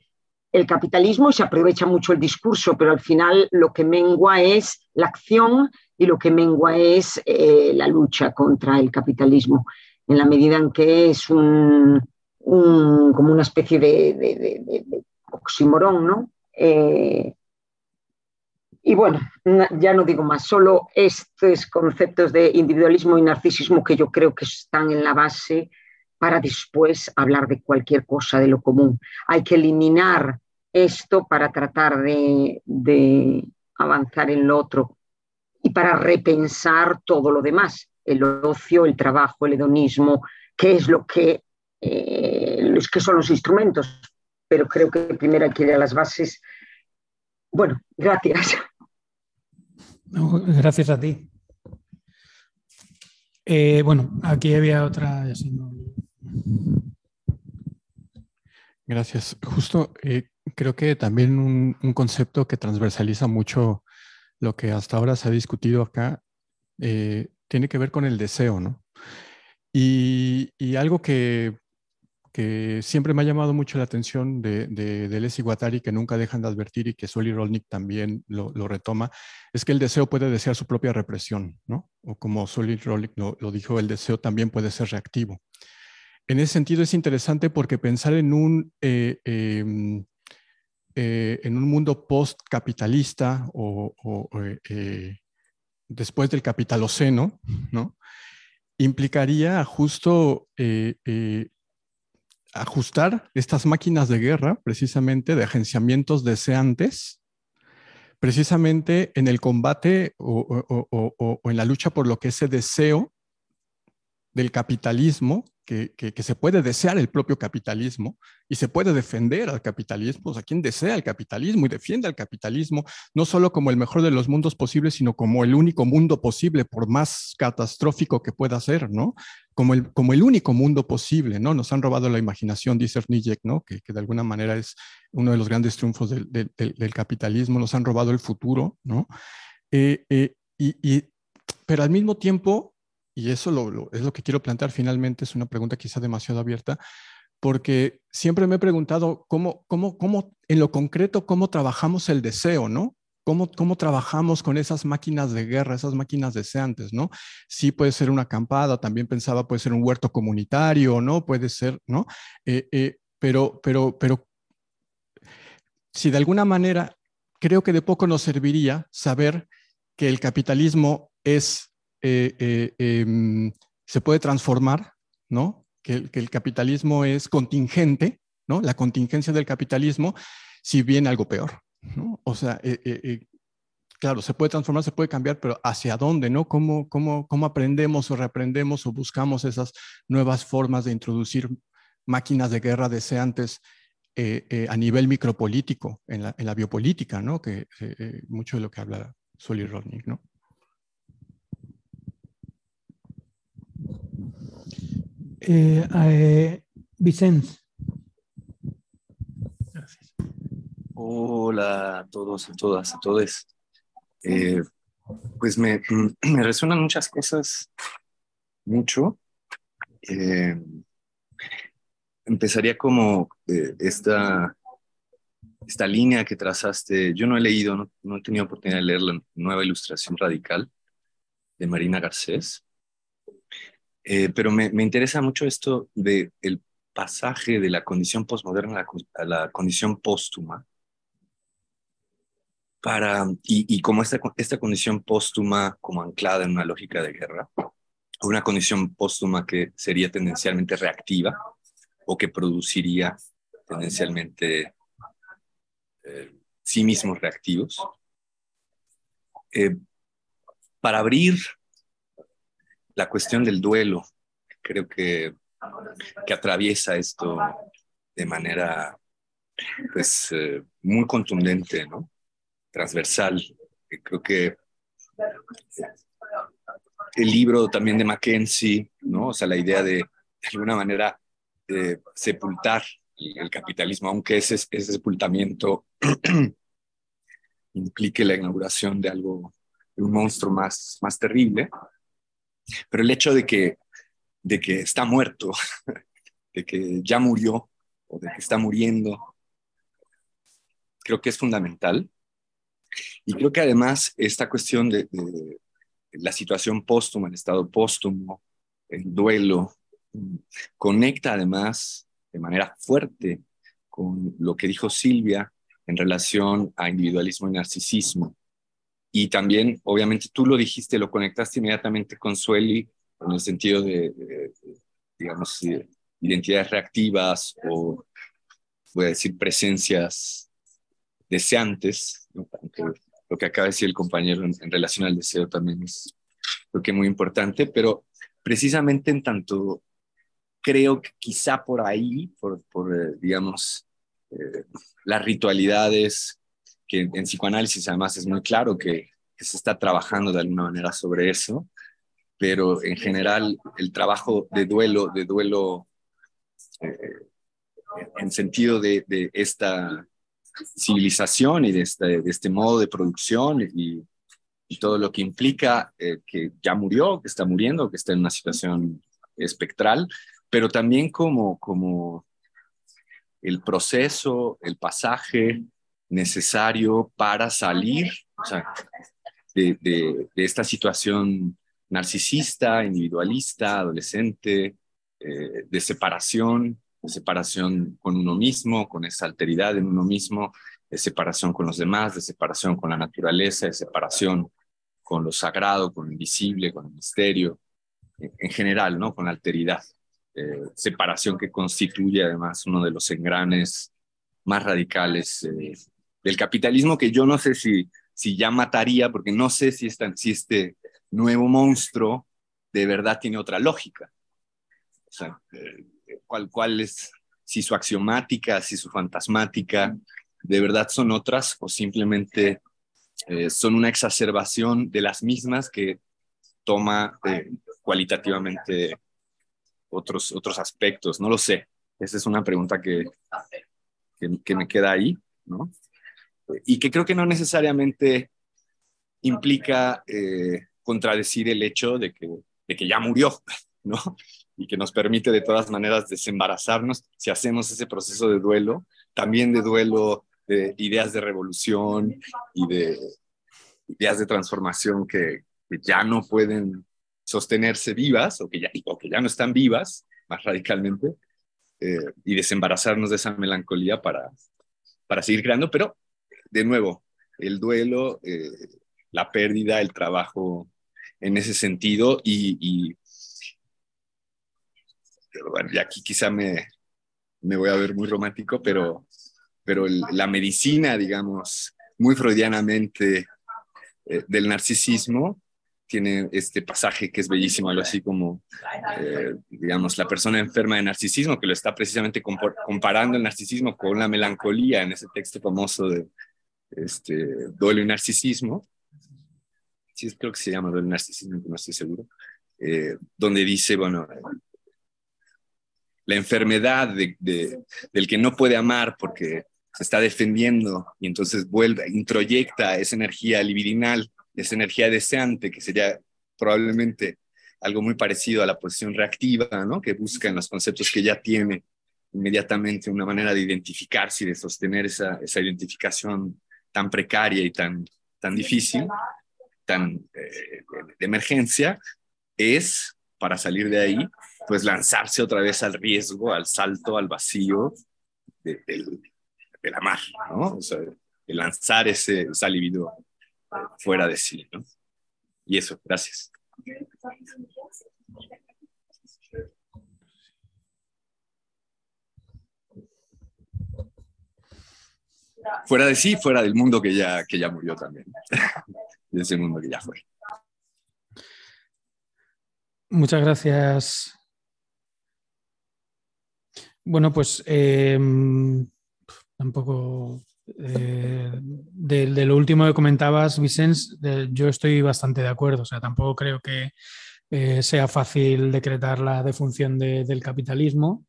el capitalismo y se aprovecha mucho el discurso, pero al final lo que mengua es la acción y lo que mengua es eh, la lucha contra el capitalismo, en la medida en que es un, como una especie de, oximorón, ¿no? Eh, y bueno, ya no digo más, solo estos conceptos de individualismo y narcisismo que yo creo que están en la base para después hablar de cualquier cosa de lo común. Hay que eliminar esto para tratar de, avanzar en lo otro y para repensar todo lo demás, el ocio, el trabajo, el hedonismo, qué es lo que, eh, que son los instrumentos. Pero creo que primero hay que ir a las bases. Bueno, gracias. Gracias a ti. Eh, bueno, aquí había otra. Gracias. Justo eh, creo que también un, concepto que transversaliza mucho lo que hasta ahora se ha discutido acá eh, tiene que ver con el deseo, ¿no? Y, algo que, siempre me ha llamado mucho la atención de, de, de Les que nunca dejan de advertir y que Soli Rolnik también lo, retoma, es que el deseo puede desear su propia represión, ¿no? O como Soli Rolnik lo, dijo, el deseo también puede ser reactivo. En ese sentido es interesante porque pensar en un, eh, em, eh, en un mundo post-capitalista o, eh, después del capitaloceno, ¿no? implicaría justo ajustar estas máquinas de guerra, precisamente de agenciamientos deseantes, precisamente en el combate o, en la lucha por lo que ese deseo del capitalismo que, se puede desear el propio capitalismo y se puede defender al capitalismo, o sea, quien desea el capitalismo y defiende al capitalismo, no solo como el mejor de los mundos posibles, sino como el único mundo posible, por más catastrófico que pueda ser, ¿no? Como el, como el único mundo posible, ¿no? Nos han robado la imaginación, dice Nijek, ¿no? Que, de alguna manera es uno de los grandes triunfos del, capitalismo, nos han robado el futuro, ¿no? Eh, eh, y, pero al mismo tiempo y eso es lo que quiero plantear finalmente, es una pregunta quizá demasiado abierta, porque siempre me he preguntado cómo, cómo, cómo en lo concreto, cómo trabajamos el deseo, ¿no? ¿Cómo, ¿Cómo trabajamos con esas máquinas de guerra, esas máquinas deseantes, ¿no? Sí puede ser una acampada, también pensaba puede ser un huerto comunitario, ¿no? Puede ser, ¿no? Eh, eh, pero, pero, pero, si de alguna manera creo que de poco nos serviría saber que el capitalismo es eh, eh, em, se puede transformar, ¿no? Que, el capitalismo es contingente, ¿no? La contingencia del capitalismo, si viene algo peor, ¿no? O sea, eh, claro, se puede transformar, se puede cambiar, pero ¿hacia dónde, no? ¿Cómo, cómo, cómo aprendemos o reaprendemos o buscamos esas nuevas formas de introducir máquinas de guerra deseantes a nivel micropolítico, en la, biopolítica, ¿no? Que mucho de lo que habla Soli Rodnik, ¿no? Eh, eh. Gracias. Hola a todos, a todas, a todos. Eh, pues me, me, resuenan muchas cosas mucho. empezaría como esta, esta línea que trazaste. Yo no he leído, no, no he tenido oportunidad de leer la nueva ilustración radical de Marina Garcés. Eh, pero me, me, interesa mucho esto del el pasaje de la condición postmoderna a la, condición póstuma. Para, y, y, como esta, esta condición póstuma como anclada en una lógica de guerra, una condición póstuma que sería tendencialmente reactiva o que produciría tendencialmente eh, sí mismos reactivos. Eh, para abrir la cuestión del duelo, creo que, que atraviesa esto de manera pues eh, muy contundente, ¿no? Transversal. Creo que el libro también de Mackenzie, ¿no? O sea, la idea de, de alguna manera, sepultar el capitalismo, aunque ese, ese sepultamiento implique la inauguración de algo, de un monstruo más, más terrible, pero el hecho de que, de que está muerto, de que ya murió o de que está muriendo, creo que es fundamental. Y creo que además esta cuestión de, la situación póstuma, el estado póstumo, el duelo, conecta además de manera fuerte con lo que dijo Silvia en relación a individualismo y narcisismo. Y también, obviamente, tú lo dijiste, lo conectaste inmediatamente con Sueli en el sentido de, digamos, identidades reactivas o, voy a decir, presencias deseantes, lo que acaba de decir el compañero en, relación al deseo también es, creo que muy importante, pero precisamente en tanto creo que quizá por ahí, por, por eh, digamos, eh, las ritualidades que en psicoanálisis además es muy claro que, se está trabajando de alguna manera sobre eso, pero en general el trabajo de duelo, de duelo eh, en sentido de, esta civilización y de este, de este modo de producción y, todo lo que implica eh, que ya murió, que está muriendo, que está en una situación espectral, pero también como, como el proceso, el pasaje necesario para salir de, esta situación narcisista, individualista, adolescente, eh, de separación, de separación con uno mismo, con esa alteridad en uno mismo, de separación con los demás, de separación con la naturaleza, de separación con lo sagrado, con lo invisible, con el misterio, en general, ¿no? Con la alteridad. Eh, separación que constituye además uno de los engranes más radicales eh, del capitalismo, que yo no sé si, si ya mataría, porque no sé si, si este nuevo monstruo de verdad tiene otra lógica. O sea, eh, cuál, cuál es, si su axiomática, si su fantasmática, de verdad son otras o simplemente son una exacerbación de las mismas que toma cualitativamente otros, otros aspectos, no lo sé. Esa es una pregunta que, que, me queda ahí, ¿no? Y que creo que no necesariamente implica eh, contradecir el hecho de que, de que ya murió, ¿no? Y que nos permite de todas maneras desembarazarnos si hacemos ese proceso de duelo, también de duelo de ideas de revolución y de ideas de transformación que, ya no pueden sostenerse vivas o que ya, que ya no están vivas, más radicalmente, eh, y desembarazarnos de esa melancolía para, para seguir creando, pero de nuevo, el duelo, eh, la pérdida, el trabajo en ese sentido y, aquí quizá me, me voy a ver muy romántico, pero, pero la medicina, digamos, muy freudianamente eh, del narcisismo, tiene este pasaje que es bellísimo, algo así como, eh, digamos, la persona enferma de narcisismo, que lo está precisamente comparando el narcisismo con la melancolía en ese texto famoso de este, Duelo y Narcisismo. Sí, creo que se llama Duelo y Narcisismo, no estoy seguro. Eh, donde dice, bueno, la enfermedad de, del que no puede amar porque se está defendiendo y entonces vuelve, introyecta esa energía libidinal esa energía deseante, que sería probablemente algo muy parecido a la posición reactiva, ¿no? que busca en los conceptos que ya tiene inmediatamente una manera de identificarse y de sostener esa, esa identificación tan precaria y tan, tan difícil, tan eh, de emergencia, es, para salir de ahí, pues lanzarse otra vez al riesgo, al salto, al vacío de, la mar, ¿no? O sea, de lanzar ese, esa libido fuera de sí. ¿no? Y eso, gracias. Fuera de sí, fuera del mundo que ya, que ya murió también. de ese mundo que ya fue. Muchas gracias. Bueno, pues eh, tampoco eh, de, lo último que comentabas, Vicens, yo estoy bastante de acuerdo. O sea, tampoco creo que eh, sea fácil decretar la defunción del capitalismo.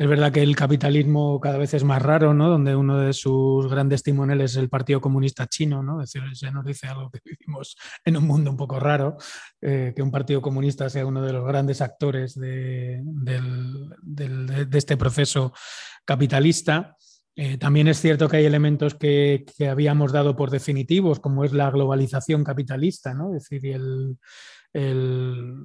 Es verdad que el capitalismo cada vez es más raro, ¿no? Donde uno de sus grandes timoneles es el Partido Comunista Chino, ¿no? Es decir, se nos dice algo que vivimos en un mundo un poco raro, eh, que un Partido Comunista sea uno de los grandes actores de este proceso capitalista. Eh, también es cierto que hay elementos que, habíamos dado por definitivos, como es la globalización capitalista, ¿no? es decir, el, el,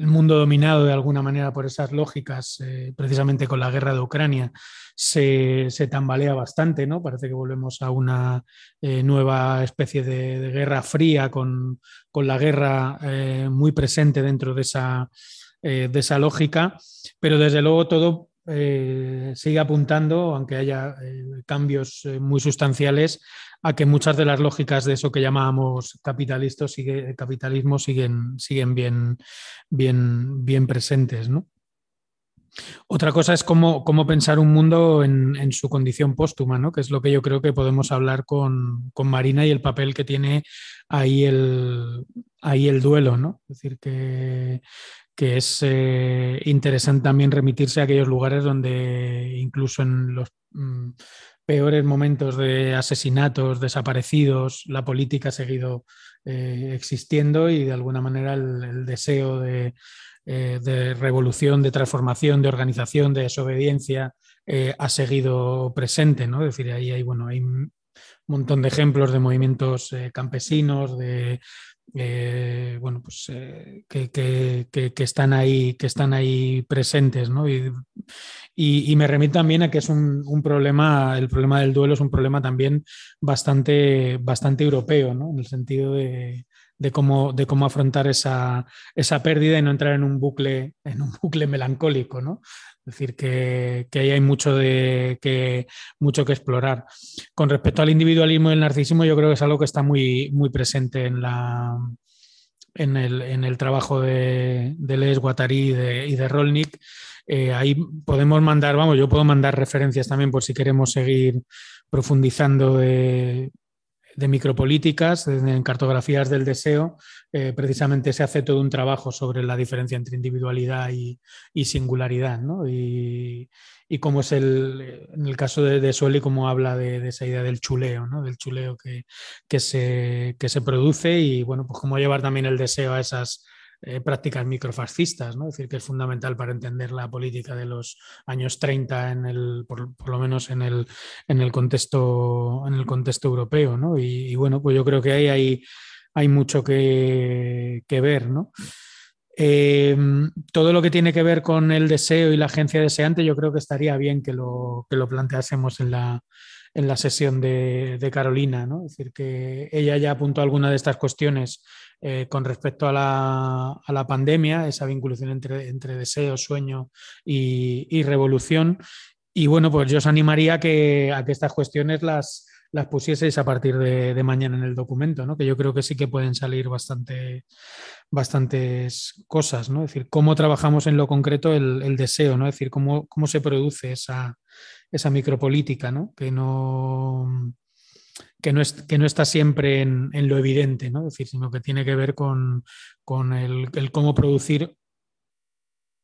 mundo dominado de alguna manera por esas lógicas, eh, precisamente con la guerra de Ucrania, se, tambalea bastante, ¿no? Parece que volvemos a una eh, nueva especie de, guerra fría con, con la guerra muy presente dentro de esa, de esa lógica, pero desde luego todo eh, sigue apuntando, aunque haya eh, cambios eh, muy sustanciales, a que muchas de las lógicas de eso que llamábamos capitalistas sigue, capitalismo siguen, siguen bien, bien, bien presentes. Otra cosa es cómo, cómo pensar un mundo en, su condición póstuma, ¿no? que es lo que yo creo que podemos hablar con, con, Marina y el papel que tiene ahí el, ahí el duelo, ¿no? Es decir, que, que es eh, interesante también remitirse a aquellos lugares donde incluso en los mm, peores momentos de asesinatos, desaparecidos, la política ha seguido eh, existiendo y de alguna manera el, deseo de, eh, de, revolución, de transformación, de organización, de desobediencia ha seguido presente, ¿no? Es decir, ahí hay, bueno, hay un montón de ejemplos de movimientos campesinos, de eh, bueno, pues, eh, que, están ahí, que están ahí presentes. ¿no? Y, me remito también a que es un, problema, el problema del duelo es un problema también bastante, bastante europeo, ¿no? en el sentido de, cómo, de cómo afrontar esa, esa, pérdida y no entrar en un bucle, en un bucle melancólico. ¿no? Es decir, que, ahí hay mucho, de, que, mucho que explorar. Con respecto al individualismo y el narcisismo, yo creo que es algo que está muy, muy presente en, la, en, el, trabajo de, de Les Guattari y de, y Rolnik. Eh, ahí podemos mandar, vamos, yo puedo mandar referencias también por si queremos seguir profundizando de, de micropolíticas, en cartografías del deseo, eh, precisamente se hace todo un trabajo sobre la diferencia entre individualidad y, singularidad, ¿no? Y, cómo es el, en el caso de, de Sueli, cómo habla de, esa idea del chuleo, ¿no? Del chuleo que, que, se, que se produce y, bueno, pues cómo llevar también el deseo a esas eh, prácticas microfascistas, ¿no? decir, que es fundamental para entender la política de los años 30, en el, por, lo menos en el, en el, contexto, en el contexto europeo. ¿no? Y, bueno, pues yo creo que ahí hay, hay mucho que, ver. ¿no? Eh, todo lo que tiene que ver con el deseo y la agencia deseante, yo creo que estaría bien que lo, que lo planteásemos en la, en la sesión de, Carolina, ¿no? Es decir, que ella ya apuntó alguna de estas cuestiones eh, con respecto a la, pandemia, esa vinculación entre, entre deseo, sueño y, revolución. Y bueno, pues yo os animaría a que, a que estas cuestiones las, las pusieseis a partir de, mañana en el documento, ¿no? que yo creo que sí que pueden salir bastante, bastantes cosas, ¿no? es decir, cómo trabajamos en lo concreto el, deseo, ¿no? es decir, cómo, cómo se produce esa, esa micropolítica, ¿no? que no que no, es, que no está siempre en, lo evidente, ¿no? decir, sino que tiene que ver con, el, cómo producir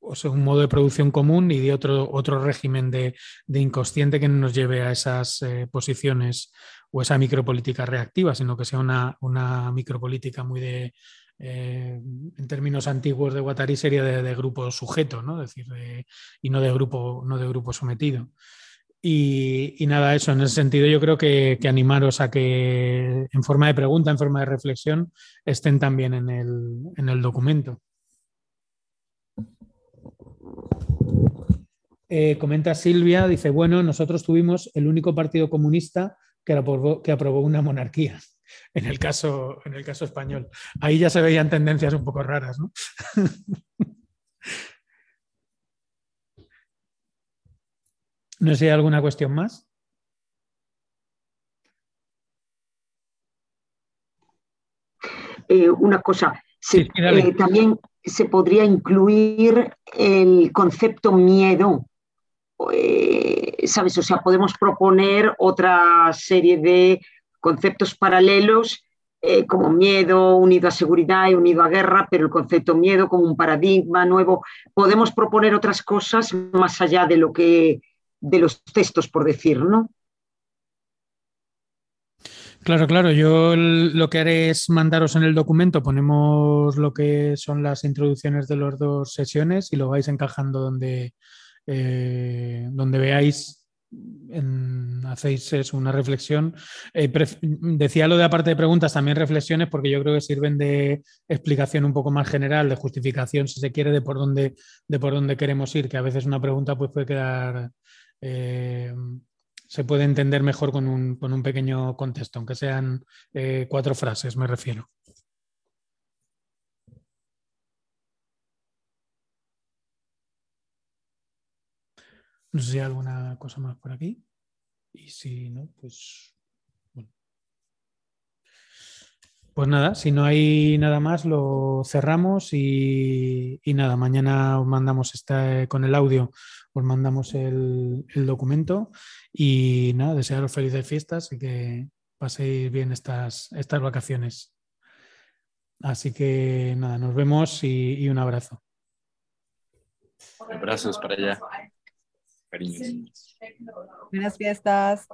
o sea, un modo de producción común y de otro, otro régimen de, inconsciente que no nos lleve a esas eh, posiciones o esa micropolítica reactiva, sino que sea una, una micropolítica muy de, eh, en términos antiguos de Guattari, sería de, grupo sujeto, ¿no? decir, y no de grupo, no de grupo sometido. Y, nada, eso, en ese sentido yo creo que, animaros a que en forma de pregunta, en forma de reflexión, estén también en el, documento. Eh, comenta Silvia, dice, bueno, nosotros tuvimos el único partido comunista que aprobó, que aprobó una monarquía, en el, caso, en el caso español. Ahí ya se veían tendencias un poco raras, ¿no? No sé alguna cuestión más. Eh, una cosa, eh, también se podría incluir el concepto miedo, eh, ¿sabes? O sea, podemos proponer otra serie de conceptos paralelos como miedo unido a seguridad y unido a guerra, pero el concepto miedo como un paradigma nuevo. Podemos proponer otras cosas más allá de lo que de los textos, por decir, ¿no? Claro, claro. Yo lo que haré es mandaros en el documento, ponemos lo que son las introducciones de las dos sesiones y lo vais encajando donde, eh, donde veáis, hacéis una reflexión. Eh, decía lo de aparte de preguntas, también reflexiones, porque yo creo que sirven de explicación un poco más general, de justificación, si se quiere, de por dónde, de por dónde queremos ir, que a veces una pregunta pues, puede quedar eh, se puede entender mejor con un, pequeño contexto, aunque sean eh, cuatro frases, me refiero. No sé si hay alguna cosa más por aquí. Y si no, pues. Pues nada, si no hay nada más, lo cerramos y, nada, mañana os mandamos esta, con el audio os mandamos el, documento y nada, desearos felices fiestas y que paséis bien estas, estas vacaciones. Así que nada, nos vemos y, un abrazo. Abrazos para allá. Cariños. Buenas fiestas.